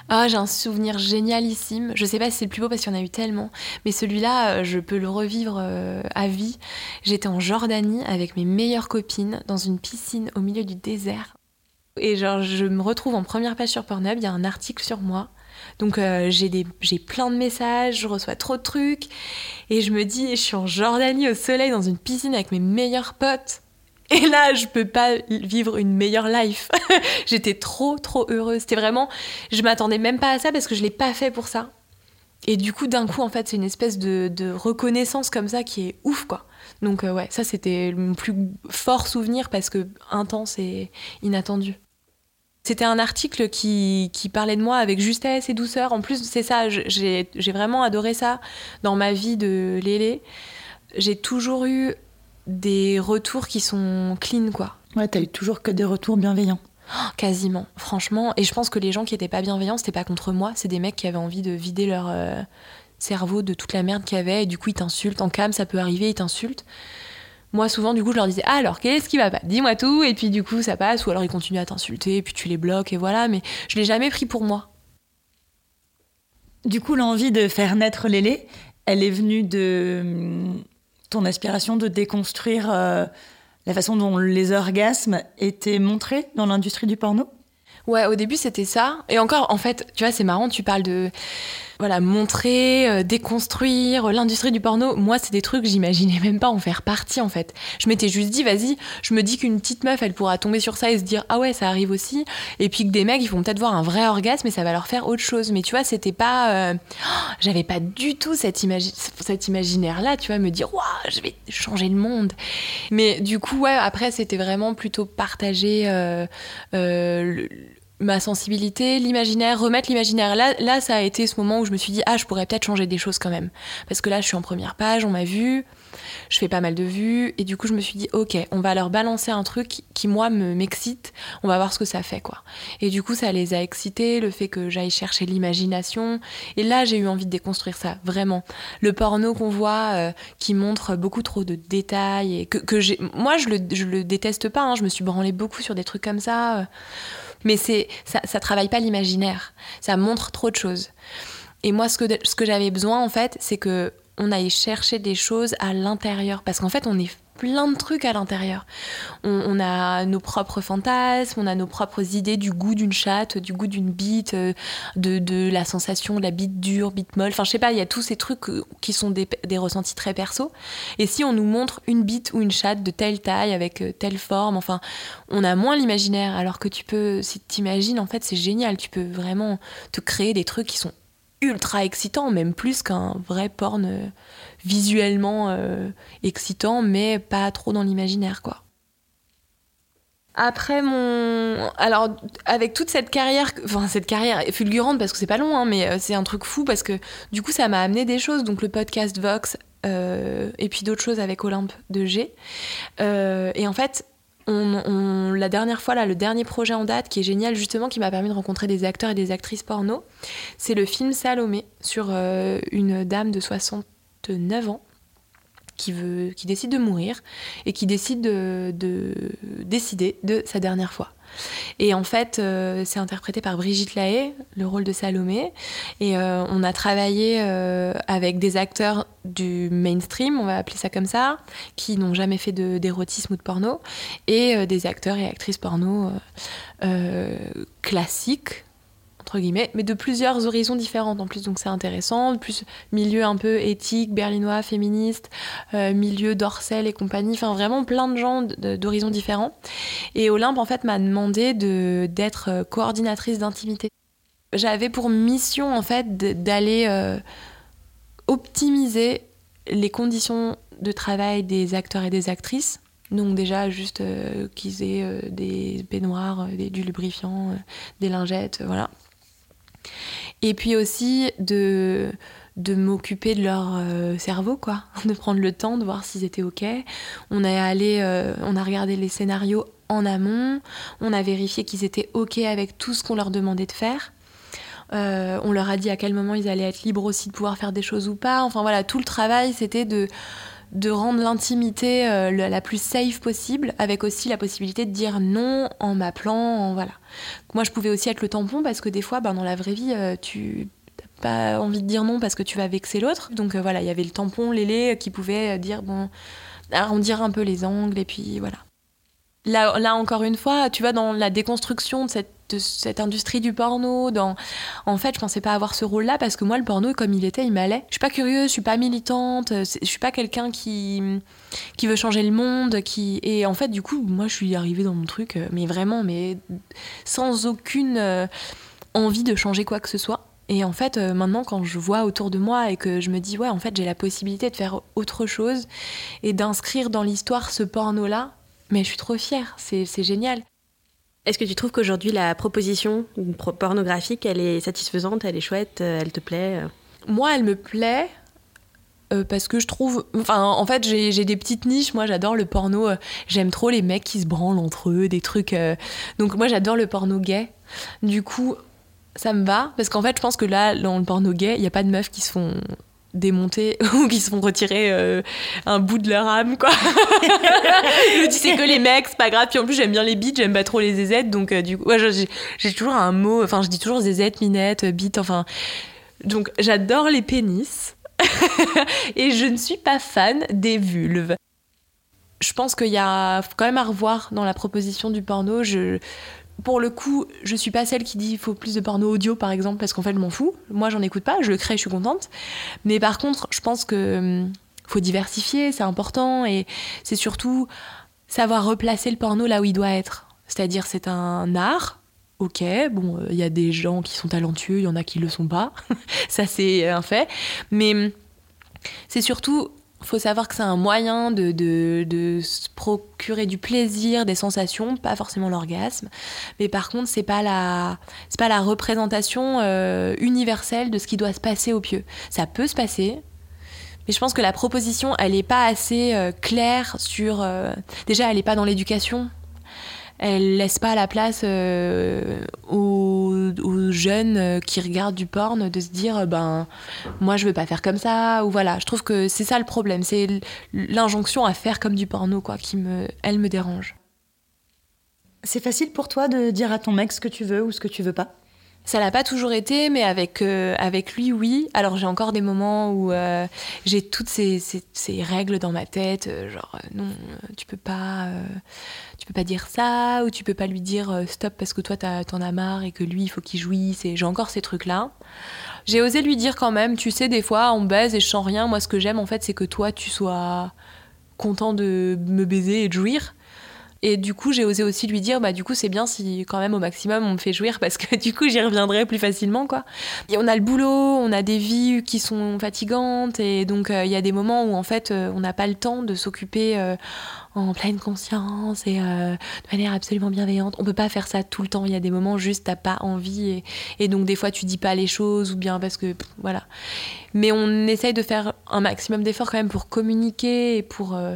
Ah, j'ai un souvenir génialissime. Je sais pas si c'est le plus beau parce qu'il y en a eu tellement, mais celui-là, euh, je peux le revivre euh, à vie. J'étais en Jordanie avec mes meilleures copines dans une piscine au milieu du désert. Et genre, je me retrouve en première page sur Pornhub, il y a un article sur moi. Donc euh, j'ai plein de messages, je reçois trop de trucs et je me dis je suis en Jordanie au soleil dans une piscine avec mes meilleurs potes. Et là, je peux pas vivre une meilleure life. J'étais trop trop heureuse. C'était vraiment je m'attendais même pas à ça parce que je l'ai pas fait pour ça. Et du coup, d'un coup, en fait, c'est une espèce de, de reconnaissance comme ça qui est ouf, quoi. Donc, euh, ouais, ça, c'était mon plus fort souvenir parce que intense et inattendu. C'était un article qui, qui parlait de moi avec justesse et douceur. En plus, c'est ça, j'ai vraiment adoré ça dans ma vie de Lélé. J'ai toujours eu des retours qui sont clean, quoi. Ouais, t'as eu toujours que des retours bienveillants. Quasiment, franchement. Et je pense que les gens qui étaient pas bienveillants, c'était pas contre moi, c'est des mecs qui avaient envie de vider leur euh, cerveau de toute la merde qu'il y avait, et du coup ils t'insultent. En cam, ça peut arriver, ils t'insultent. Moi, souvent, du coup, je leur disais Ah, alors, qu'est-ce qui va pas? Dis-moi tout, et puis du coup, ça passe, ou alors ils continuent à t'insulter, et puis tu les bloques, et voilà, mais je l'ai jamais pris pour moi. Du coup, l'envie de faire naître Lélé, elle est venue de hum, ton aspiration de déconstruire euh, la façon dont les orgasmes étaient montrés dans l'industrie du porno? Ouais, au début c'était ça. Et encore, en fait, tu vois, c'est marrant, tu parles de voilà, montrer, euh, déconstruire l'industrie du porno. Moi, c'est des trucs j'imaginais même pas en faire partie en fait. Je m'étais juste dit, vas-y, je me dis qu'une petite meuf, elle pourra tomber sur ça et se dire, ah ouais, ça arrive aussi. Et puis que des mecs, ils vont peut-être voir un vrai orgasme et ça va leur faire autre chose. Mais tu vois, c'était pas. euh, J'avais pas du tout cette imagi- cet imaginaire-là, tu vois, me dire, waouh, je vais changer le monde. Mais du coup, ouais, après, c'était vraiment plutôt partager. euh, euh, le- ma sensibilité, l'imaginaire, remettre l'imaginaire. Là, là, ça a été ce moment où je me suis dit, ah, je pourrais peut-être changer des choses quand même. Parce que là, je suis en première page, on m'a vu, je fais pas mal de vues, et du coup, je me suis dit, ok, on va leur balancer un truc qui, moi, me m'excite, on va voir ce que ça fait, quoi. Et du coup, ça les a excités, le fait que j'aille chercher l'imagination. Et là, j'ai eu envie de déconstruire ça, vraiment. Le porno qu'on voit, euh, qui montre beaucoup trop de détails, et que, que j'ai. Moi, je le, je le déteste pas, hein, je me suis branlée beaucoup sur des trucs comme ça. euh, mais c'est ça, ça travaille pas l'imaginaire, ça montre trop de choses. Et moi, ce que, ce que j'avais besoin, en fait, c'est que on aille chercher des choses à l'intérieur. Parce qu'en fait, on est plein de trucs à l'intérieur. On, a nos propres fantasmes, on a nos propres idées du goût d'une chatte, du goût d'une bite, euh, de, la sensation de la bite dure, bite molle. Enfin, je sais pas, il y a tous ces trucs euh, qui sont des, ressentis très perso. Et si on nous montre une bite ou une chatte de telle taille, avec euh, telle forme, enfin, on a moins l'imaginaire. Alors que tu peux, si t'imagines, en fait, c'est génial. Tu peux vraiment te créer des trucs qui sont ultra excitants, même plus qu'un vrai porn visuellement euh, excitant, mais pas trop dans l'imaginaire, quoi. Après mon, alors avec toute cette carrière, enfin cette carrière fulgurante parce que c'est pas long, hein, mais euh, c'est un truc fou parce que du coup ça m'a amené des choses, donc le podcast Vox euh, et puis d'autres choses avec Olympe de G. Et en fait, la dernière fois là, le dernier projet en date qui est génial justement, qui m'a permis de rencontrer des acteurs et des actrices porno, c'est le film Salomé sur une dame de 69 ans qui, décide de mourir et qui décide de, de décider de sa dernière fois. Et en fait, euh, c'est interprété par Brigitte Lahaye, le rôle de Salomé. Et euh, on a travaillé euh, avec des acteurs du mainstream, on va appeler ça comme ça, qui n'ont jamais fait d'érotisme ou de porno, et des acteurs et actrices porno classiques, mais de plusieurs horizons différents en plus, donc c'est intéressant. Plus milieu un peu éthique, berlinois, féministe, euh, milieu d'Orcel et compagnie, enfin vraiment plein de gens d'horizons différents. Et Olympe, en fait, m'a demandé de- d'être euh, coordinatrice d'intimité. J'avais pour mission, en fait, d'aller euh, optimiser les conditions de travail des acteurs et des actrices. Donc déjà, juste euh, qu'ils aient des baignoires, du lubrifiant, des lingettes, voilà. Et puis aussi de, de m'occuper de leur euh, cerveau, quoi. De prendre le temps de voir s'ils étaient OK. On est allé, euh, on a regardé les scénarios en amont. On a vérifié qu'ils étaient OK avec tout ce qu'on leur demandait de faire. Euh, on leur a dit à quel moment ils allaient être libres aussi de pouvoir faire des choses ou pas. Enfin voilà, tout le travail, c'était de, de rendre l'intimité euh, la plus safe possible, avec aussi la possibilité de dire non en m'appelant. Voilà. Moi, je pouvais aussi être le tampon parce que des fois, ben, dans la vraie vie, euh, tu n'as pas envie de dire non parce que tu vas vexer l'autre. Donc euh, voilà, il y avait le tampon, l'élé, qui pouvait dire bon, arrondir un peu les angles et puis voilà. Là, encore une fois, tu vois, dans la déconstruction de cette, industrie du porno, dans... en fait, je pensais pas avoir ce rôle-là parce que moi, le porno, comme il était, il m'allait. Je suis pas curieuse, je suis pas militante, euh, je suis pas quelqu'un qui, qui veut changer le monde, qui... Et en fait, du coup, moi, je suis arrivée dans mon truc, euh, mais vraiment, mais sans aucune euh, envie de changer quoi que ce soit. Et en fait, maintenant, quand je vois autour de moi et que je me dis, ouais, en fait, j'ai la possibilité de faire autre chose et d'inscrire dans l'histoire ce porno-là, mais je suis trop fière, c'est c'est génial. Est-ce que tu trouves qu'aujourd'hui la proposition pro- pornographique, elle est satisfaisante, elle est chouette, euh, elle te plaît euh? Moi, elle me plaît. euh, parce que je trouve. Enfin, en fait, j'ai j'ai des petites niches. Moi, j'adore le porno. euh, J'aime trop les mecs qui se branlent entre eux, des trucs. euh, Donc, moi, j'adore le porno gay. Du coup, ça me va. Parce qu'en fait, je pense que là, dans le porno gay, il n'y a pas de meufs qui se font démonter ou qui se font retirer euh, un bout de leur âme quoi je me dis c'est que les mecs c'est pas grave puis en plus j'aime bien les bites j'aime pas trop les zézettes donc euh, du coup j'ai toujours un mot enfin je dis toujours zézette minette euh, bite enfin donc j'adore les pénis et je ne suis pas fan des vulves. Je pense qu'il y a quand même à revoir dans la proposition du porno. Je, pour le coup, je suis pas celle qui dit il faut plus de porno audio par exemple parce qu'en fait je m'en fous. Moi j'en écoute pas, je le crée, je suis contente. Mais par contre, je pense que hum, faut diversifier, c'est important et c'est surtout savoir replacer le porno là où il doit être. C'est-à-dire c'est un art. Ok, bon, il y a des gens qui sont talentueux, il y en a qui le sont pas. Ça c'est un fait. Mais hum, c'est surtout faut savoir que c'est un moyen de, de, de se procurer du plaisir, des sensations, pas forcément l'orgasme. Mais par contre, c'est pas la, c'est pas la représentation euh, universelle de ce qui doit se passer au pieu. Ça peut se passer, mais je pense que la proposition, elle est pas assez euh, claire sur. euh, déjà, elle est pas dans l'éducation. Elle laisse pas la place euh, aux, jeunes euh, qui regardent du porn de se dire euh, ben moi je veux pas faire comme ça ou voilà. Je trouve que c'est ça le problème, c'est l'injonction à faire comme du porno quoi qui me, elle me dérange. C'est facile pour toi de dire à ton mec ce que tu veux ou ce que tu veux pas? Ça l'a pas toujours été, mais avec, euh, avec lui, oui. Alors j'ai encore des moments où euh, j'ai toutes ces, ces- règles dans ma tête, euh, genre non, tu peux pas, tu peux pas dire ça, ou tu peux pas lui dire stop parce que toi t'en as marre et que lui il faut qu'il jouisse. J'ai encore ces trucs là. J'ai osé lui dire quand même, tu sais, des fois on baise et je sens rien. Moi, ce que j'aime en fait, c'est que toi tu sois content de me baiser et de jouir. Et du coup, j'ai osé aussi lui dire, bah du coup, c'est bien si quand même au maximum on me fait jouir parce que du coup, j'y reviendrai plus facilement, quoi. Et on a le boulot, on a des vies qui sont fatigantes et donc euh, il y a des moments où en fait euh, on n'a pas le temps de s'occuper euh, en pleine conscience et euh, de manière absolument bienveillante. On peut pas faire ça tout le temps. Il y a des moments juste t'as pas envie et, donc des fois tu dis pas les choses ou bien parce que voilà. Mais on essaye de faire un maximum d'efforts quand même pour communiquer et pour euh,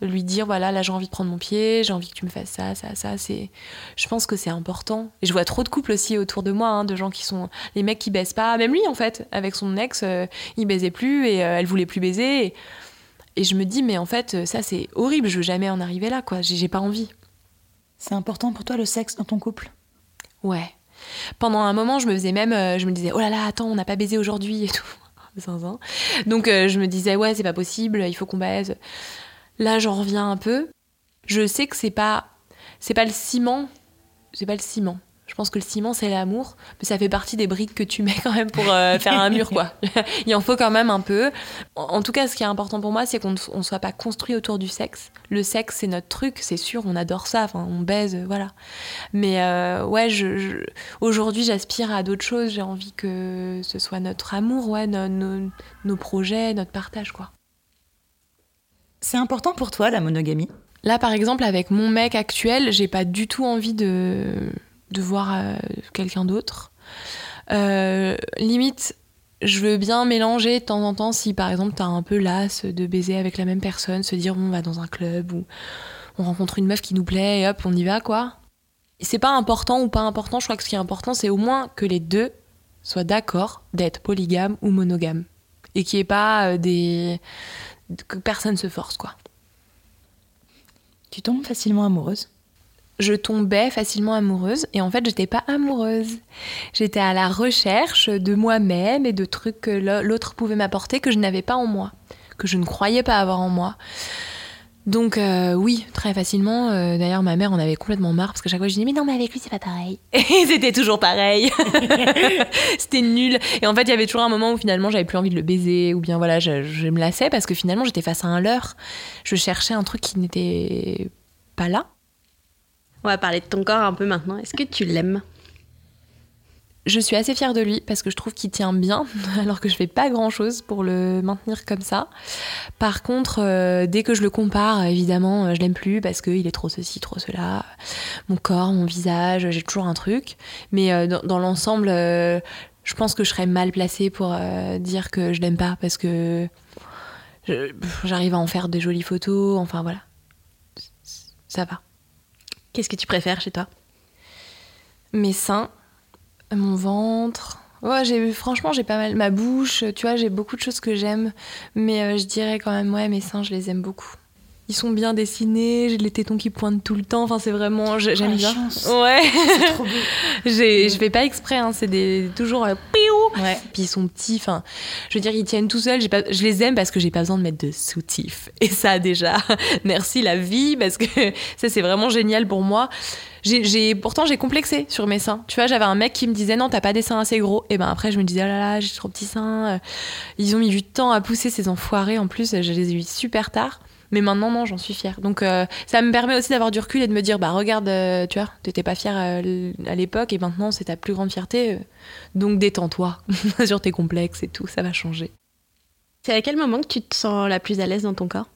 lui dire voilà là j'ai envie de prendre mon pied, j'ai envie que tu me fasses ça, ça, ça. C'est, je pense que c'est important. Et je vois trop de couples aussi autour de moi, hein, de gens qui sont les mecs qui baissent pas. Même lui en fait, avec son ex, euh, il baisait plus et elle voulait plus baiser. Et je me dis mais en fait euh, ça c'est horrible, je veux jamais en arriver là quoi. J'ai, pas envie. C'est important pour toi le sexe dans ton couple? Ouais. Pendant un moment, je me faisais même, euh, je me disais, oh là là, attends, on n'a pas baisé aujourd'hui et tout. Donc euh, je me disais, ouais, c'est pas possible, il faut qu'on baise. Là, j'en reviens un peu. Je sais que c'est pas, c'est pas le ciment, c'est pas le ciment. Je pense que le ciment, c'est l'amour, mais ça fait partie des briques que tu mets quand même pour euh, faire un mur, quoi. Il en faut quand même un peu. En, en tout cas, ce qui est important pour moi, c'est qu'on ne soit pas construit autour du sexe. Le sexe, c'est notre truc, c'est sûr, on adore ça, enfin, on baise, euh, voilà. Mais euh, ouais, je, je- aujourd'hui, j'aspire à d'autres choses. J'ai envie que ce soit notre amour, ouais, no- no- nos projets, notre partage, quoi. C'est important pour toi la monogamie? Là, par exemple, avec mon mec actuel, j'ai pas du tout envie de, de voir euh, quelqu'un d'autre. Euh, limite, je veux bien mélanger de temps en temps si, par exemple, t'as un peu las de baiser avec la même personne, se dire on va dans un club ou on rencontre une meuf qui nous plaît et hop, on y va, quoi. C'est pas important ou pas important, je crois que ce qui est important, c'est au moins que les deux soient d'accord d'être polygames ou monogames. Et qu'il n'y ait pas euh, des. que personne se force, quoi. Tu tombes facilement amoureuse? Je tombais facilement amoureuse et en fait j'étais pas amoureuse. J'étais à la recherche de moi-même et de trucs que l'autre pouvait m'apporter que je n'avais pas en moi, que je ne croyais pas avoir en moi. Donc euh, oui, très facilement. Euh, D'ailleurs ma mère en avait complètement marre parce que chaque fois je disais mais non mais avec lui c'est pas pareil. Et c'était toujours pareil. c'était nul. Et en fait il y avait toujours un moment où finalement j'avais plus envie de le baiser ou bien voilà je, je me lassais parce que finalement j'étais face à un leurre. Je cherchais un truc qui n'était pas là. On va parler de ton corps un peu maintenant. Est-ce que tu l'aimes? Je suis assez fière de lui parce que je trouve qu'il tient bien, alors que je fais pas grand chose pour le maintenir comme ça. Par contre, euh, dès que je le compare, évidemment, euh, je l'aime plus parce qu'il est trop ceci, trop cela. Mon corps, mon visage, j'ai toujours un truc. Mais euh, dans, l'ensemble, je pense que je serais mal placée pour dire que je l'aime pas parce que j'arrive à en faire des jolies photos. Enfin voilà, ça va. Qu'est-ce que tu préfères chez toi? Mes seins, mon ventre. Ouais, j'ai franchement j'ai pas mal ma bouche, tu vois, j'ai beaucoup de choses que j'aime, mais euh, je dirais quand même ouais, mes seins, je les aime beaucoup. Ils sont bien dessinés, j'ai les tétons qui pointent tout le temps, enfin c'est vraiment j'ai- j'aime la bien. chance. Ouais, C'est trop beau. j'ai je fais pas exprès hein, c'est des toujours euh, piou. Ouais. Puis ils sont petits, enfin, je veux dire, ils tiennent tout seuls. Pas, je les aime parce que j'ai pas besoin de mettre de soutif. Et ça, déjà, merci la vie, parce que ça, c'est vraiment génial pour moi. J'ai, j'ai- pourtant, j'ai complexé sur mes seins. Tu vois, j'avais un mec qui me disait non, t'as pas des seins assez gros. Et ben après, je me disais, oh là là, j'ai trop petits seins. Euh, Ils ont mis du temps à pousser ces enfoirés. En plus, je les ai eu super tard. Mais maintenant, non, j'en suis fière. Donc, euh, ça me permet aussi d'avoir du recul et de me dire, bah regarde, euh, tu vois, t'étais pas fière euh, à l'époque et maintenant, c'est ta plus grande fierté. donc, détends-toi sur tes complexes et tout, ça va changer. C'est à quel moment que tu te sens la plus à l'aise dans ton corps?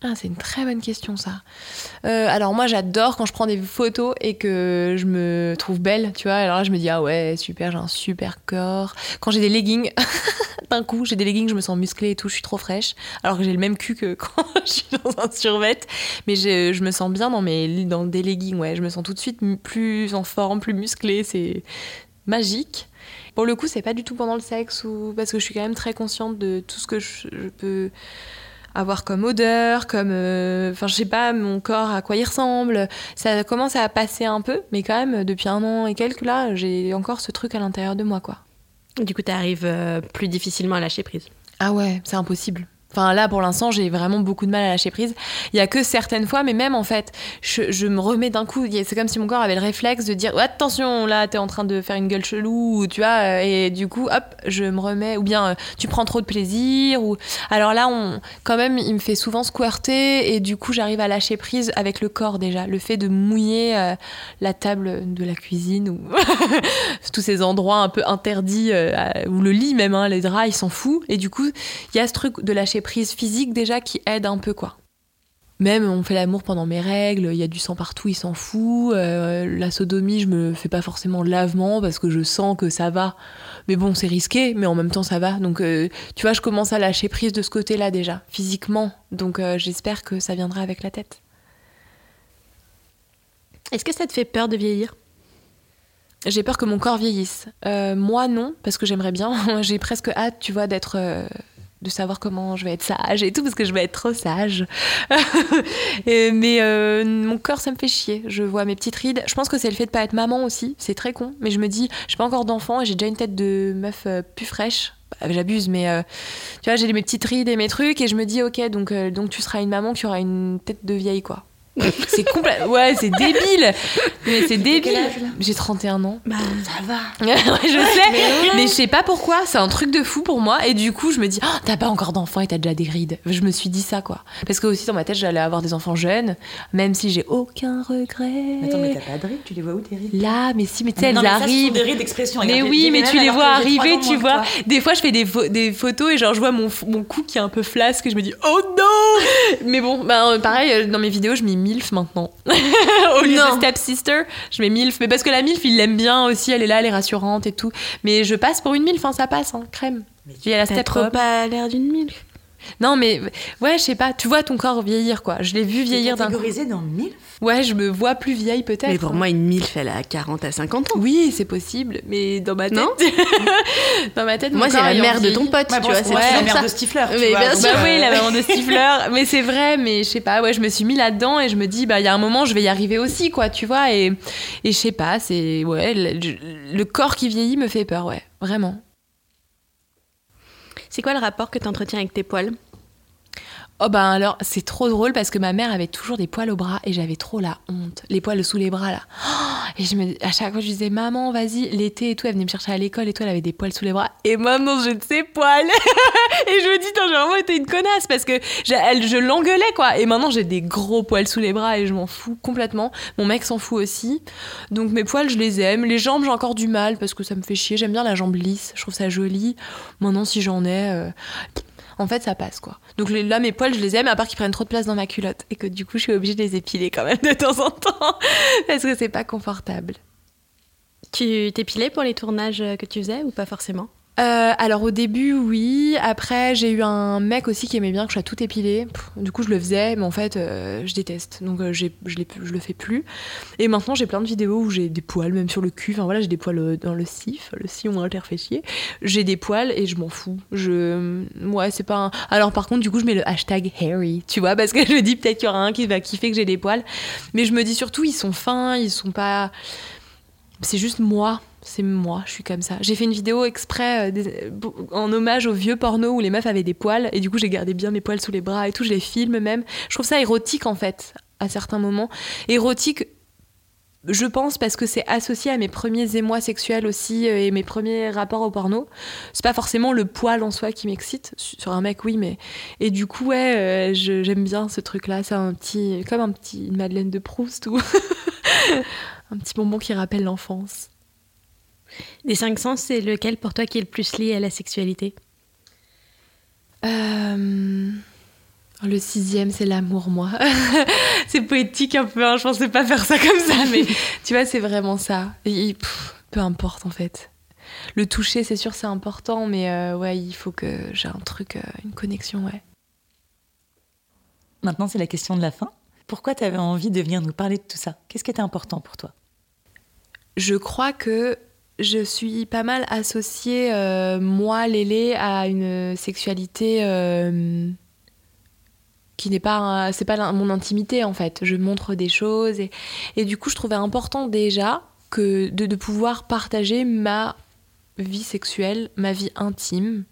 Ah, c'est une très bonne question ça. Euh, alors moi j'adore quand je prends des photos et que je me trouve belle, tu vois. Alors là je me dis ah ouais super, j'ai un super corps. Quand j'ai des leggings, d'un coup j'ai des leggings, je me sens musclée et tout, je suis trop fraîche. Alors que j'ai le même cul que quand je suis dans un survêt, mais je, me sens bien dans mes dans des leggings, ouais. Je me sens tout de suite plus en forme, plus musclée, c'est magique. Pour le coup c'est pas du tout pendant le sexe ou parce que je suis quand même très consciente de tout ce que je peux avoir comme odeur, comme, euh, enfin je sais pas, mon corps à quoi il ressemble. Ça commence à passer un peu, mais quand même depuis un an et quelques là, j'ai encore ce truc à l'intérieur de moi quoi. Du coup, tu arrives euh, plus difficilement à lâcher prise. Ah ouais, c'est impossible. Enfin là, pour l'instant, j'ai vraiment beaucoup de mal à lâcher prise. Il y a que certaines fois, mais même en fait, je, me remets d'un coup. C'est comme si mon corps avait le réflexe de dire attention, là, t'es en train de faire une gueule chelou, ou tu vois, euh, et du coup, hop, je me remets. Ou bien, euh, tu prends trop de plaisir, ou alors là, on, quand même, il me fait souvent squirter, et du coup, j'arrive à lâcher prise avec le corps déjà. Le fait de mouiller euh, la table de la cuisine ou tous ces endroits un peu interdits, ou le lit même, hein, les draps, il s'en fout. Et du coup, il y a ce truc de lâcher prise physique déjà qui aide un peu quoi. Même on fait l'amour pendant mes règles, il y a du sang partout, il s'en fout. Euh, la sodomie, je me fais pas forcément de lavement parce que je sens que ça va. Mais bon, c'est risqué, mais en même temps ça va. Donc euh, tu vois, je commence à lâcher prise de ce côté-là déjà, physiquement. Donc euh, j'espère que ça viendra avec la tête. Est-ce que ça te fait peur de vieillir? J'ai peur que mon corps vieillisse. Moi non, parce que j'aimerais bien. J'ai presque hâte, tu vois, d'être de savoir comment je vais être sage et tout parce que je vais être trop sage. Mais euh, mon corps ça me fait chier. Je vois mes petites rides. Je pense que c'est le fait de pas être maman aussi. C'est très con. Mais je me dis, j'ai pas encore d'enfant et j'ai déjà une tête de meuf euh, plus fraîche. Bah, J'abuse, mais euh, tu vois, j'ai mes petites rides et mes trucs et je me dis, ok, donc, donc tu seras une maman qui aura une tête de vieille quoi. c'est complet. Ouais, c'est débile. Mais c'est débile. J'ai 31 ans. Bah, ça va. Ouais, je sais, mais je sais pas pourquoi, c'est un truc de fou pour moi. Et du coup, je me dis, Oh, t'as pas encore d'enfants et t'as déjà des rides. Je me suis dit ça, quoi. Parce que aussi dans ma tête, j'allais avoir des enfants jeunes, même si j'ai aucun regret. Attends, mais t'as pas de rides, tu les vois où tes rides Là, mais si, mais tu sais, Non, elles mais ça, arrivent. des rides d'expression. Mais regarde, oui, mais tu les vois arriver, tu vois. toi. Des fois, je fais des, des photos et genre, je vois mon, mon cou qui est un peu flasque et je me dis, oh non Mais bon, bah, pareil, euh, dans mes vidéos, je mets MILF maintenant. Au lieu Non. de Step Sister, je mets MILF. Mais parce que la MILF, il l'aime bien aussi, elle est là, elle est rassurante et tout. Mais je passe pour une MILF, hein, ça passe, hein, crème. Il y a la T'as Step trop pas l'air d'une mille. Non, mais ouais, je sais pas, tu vois ton corps vieillir, quoi. Je l'ai vu vieillir d'un. Catégorisé dans 1000 Ouais, je me vois plus vieille peut-être. Mais pour moi, une MILF, elle a 40 à 50 ans. Oui, c'est possible, mais dans ma tête. Non dans ma tête, Moi, c'est la mère de ton pote, Ouais, tu bon, vois. c'est ouais, la mère ça. de Stifler. tu Mais vois, bien sûr. Bah euh, oui, la maman de Stifler. mais c'est vrai, mais je sais pas, ouais, je me suis mis là-dedans et je me dis, bah, il y a un moment, je vais y arriver aussi, quoi, tu vois. Et, et je sais pas, c'est. Ouais, le, le corps qui vieillit me fait peur, ouais, vraiment. C'est quoi le rapport que tu entretiens avec tes poils? Oh ben alors, c'est trop drôle parce que ma mère avait toujours des poils au bras et j'avais trop la honte. Les poils sous les bras là. Oh, et je me, à chaque fois, je disais, maman, vas-y, l'été et tout, elle venait me chercher à l'école et tout, elle avait des poils sous les bras. Et maintenant, j'ai de ces poils. et je me dis, j'ai vraiment été une connasse parce que je l'engueulais quoi. Et maintenant, j'ai des gros poils sous les bras et je m'en fous complètement. Mon mec s'en fout aussi. Donc mes poils, je les aime. Les jambes, j'ai encore du mal parce que ça me fait chier. J'aime bien la jambe lisse, je trouve ça joli. Maintenant, si j'en ai. euh, en fait, ça passe quoi. Donc là, mes poils, je les aime, à part qu'ils prennent trop de place dans ma culotte et que du coup, je suis obligée de les épiler quand même de temps en temps parce que c'est pas confortable. Tu t'épilais pour les tournages que tu faisais ou pas forcément? Euh, alors au début, oui. Après, j'ai eu un mec aussi qui aimait bien que je sois tout épilée. Du coup, je le faisais, mais en fait, euh, je déteste. Donc, euh, je, je le fais plus. Et maintenant, j'ai plein de vidéos où j'ai des poils, même sur le cul. Enfin voilà, j'ai des poils dans le cif, le sillon interfécier. J'ai des poils et je m'en fous. Ouais, c'est pas. Alors par contre, du coup, je mets le hashtag hairy, tu vois, parce que je dis peut-être qu'il y aura un qui va kiffer que j'ai des poils. Mais je me dis surtout, ils sont fins, ils sont pas. C'est juste moi. C'est moi, je suis comme ça. J'ai fait une vidéo exprès euh, des- en hommage au vieux porno où les meufs avaient des poils et du coup j'ai gardé bien mes poils sous les bras et tout, je les filme même. Je trouve ça érotique en fait, à certains moments. Érotique, je pense parce que c'est associé à mes premiers émois sexuels aussi euh, et mes premiers rapports au porno. C'est pas forcément le poil en soi qui m'excite. Sur un mec, oui, mais. Et du coup, ouais, euh, j'aime bien ce truc-là. C'est un petit. Comme un petit. Madeleine de Proust ou. un petit bonbon qui rappelle l'enfance. Des cinq sens, c'est lequel pour toi qui est le plus lié à la sexualité Euh, Le sixième, c'est l'amour, moi. c'est poétique un peu, hein, je pensais pas faire ça comme ça, mais tu vois, c'est vraiment ça. Et, pff, peu importe en fait. Le toucher, c'est sûr, c'est important, mais euh, ouais, il faut que j'ai un truc, euh, une connexion, ouais. Maintenant, c'est la question de la fin. Pourquoi tu avais envie de venir nous parler de tout ça? Qu'est-ce qui était important pour toi? Je crois que je suis pas mal associée, euh, moi, Lélé, à une sexualité euh, qui n'est pas c'est pas mon intimité en fait. Je montre des choses et, du coup je trouvais important déjà que de pouvoir partager ma vie sexuelle ma vie intime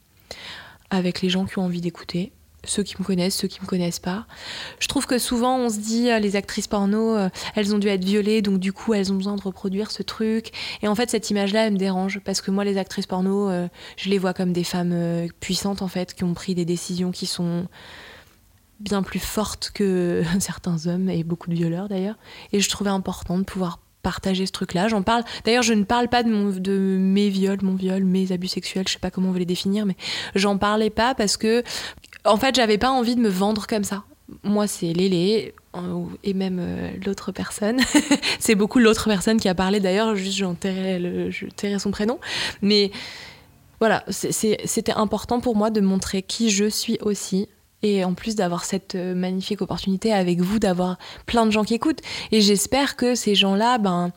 avec les gens qui ont envie d'écouter ceux qui me connaissent, ceux qui me connaissent pas. Je trouve que souvent on se dit euh, les actrices porno, euh, elles ont dû être violées, donc du coup elles ont besoin de reproduire ce truc. Et en fait cette image-là, elle me dérange parce que moi les actrices porno, euh, je les vois comme des femmes puissantes en fait, qui ont pris des décisions qui sont bien plus fortes que certains hommes et beaucoup de violeurs d'ailleurs. Et je trouvais important de pouvoir partager ce truc-là. J'en parle. D'ailleurs, je ne parle pas de, de mes viols, mon viol, mes abus sexuels. Je sais pas comment on veut les définir, mais j'en parlais pas parce que, en fait, j'avais pas envie de me vendre comme ça. Moi, c'est Lélé et même euh, l'autre personne. c'est beaucoup l'autre personne qui a parlé. D'ailleurs, juste j'en tairai son prénom, mais voilà, c'était important pour moi de montrer qui je suis aussi et en plus d'avoir cette euh, magnifique opportunité avec vous, d'avoir plein de gens qui écoutent. Et j'espère que ces gens-là, ben,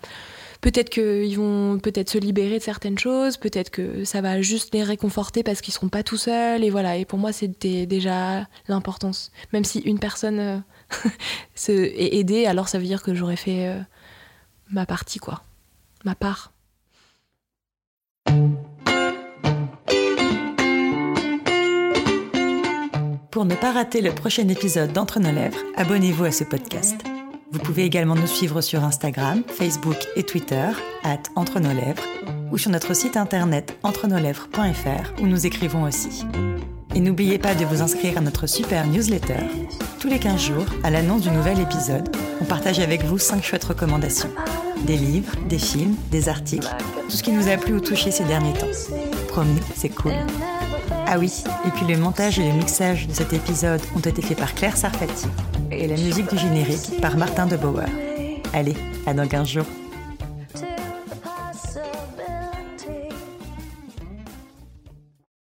peut-être qu'ils vont peut-être se libérer de certaines choses, peut-être que ça va juste les réconforter parce qu'ils seront pas tout seuls. Et voilà. Et pour moi, c'était déjà l'importance. Même si une personne euh, se est aidée, alors ça veut dire que j'aurais fait euh, ma partie, quoi, ma part. Pour ne pas rater le prochain épisode d'Entre nos lèvres, abonnez-vous à ce podcast. Vous pouvez également nous suivre sur Instagram, Facebook et Twitter, at Entre nos lèvres, ou sur notre site internet entrenoslèvres.fr où nous écrivons aussi. Et n'oubliez pas de vous inscrire à notre super newsletter. Tous les 15 jours, à l'annonce du nouvel épisode, on partage avec vous 5 chouettes recommandations. Des livres, des films, des articles, tout ce qui nous a plu ou touché ces derniers temps. Promis, c'est cool. Ah oui, et puis le montage et le mixage de cet épisode ont été faits par Claire Sarfati et la musique du générique par Martin de Bauer. Allez, à dans 15 jours.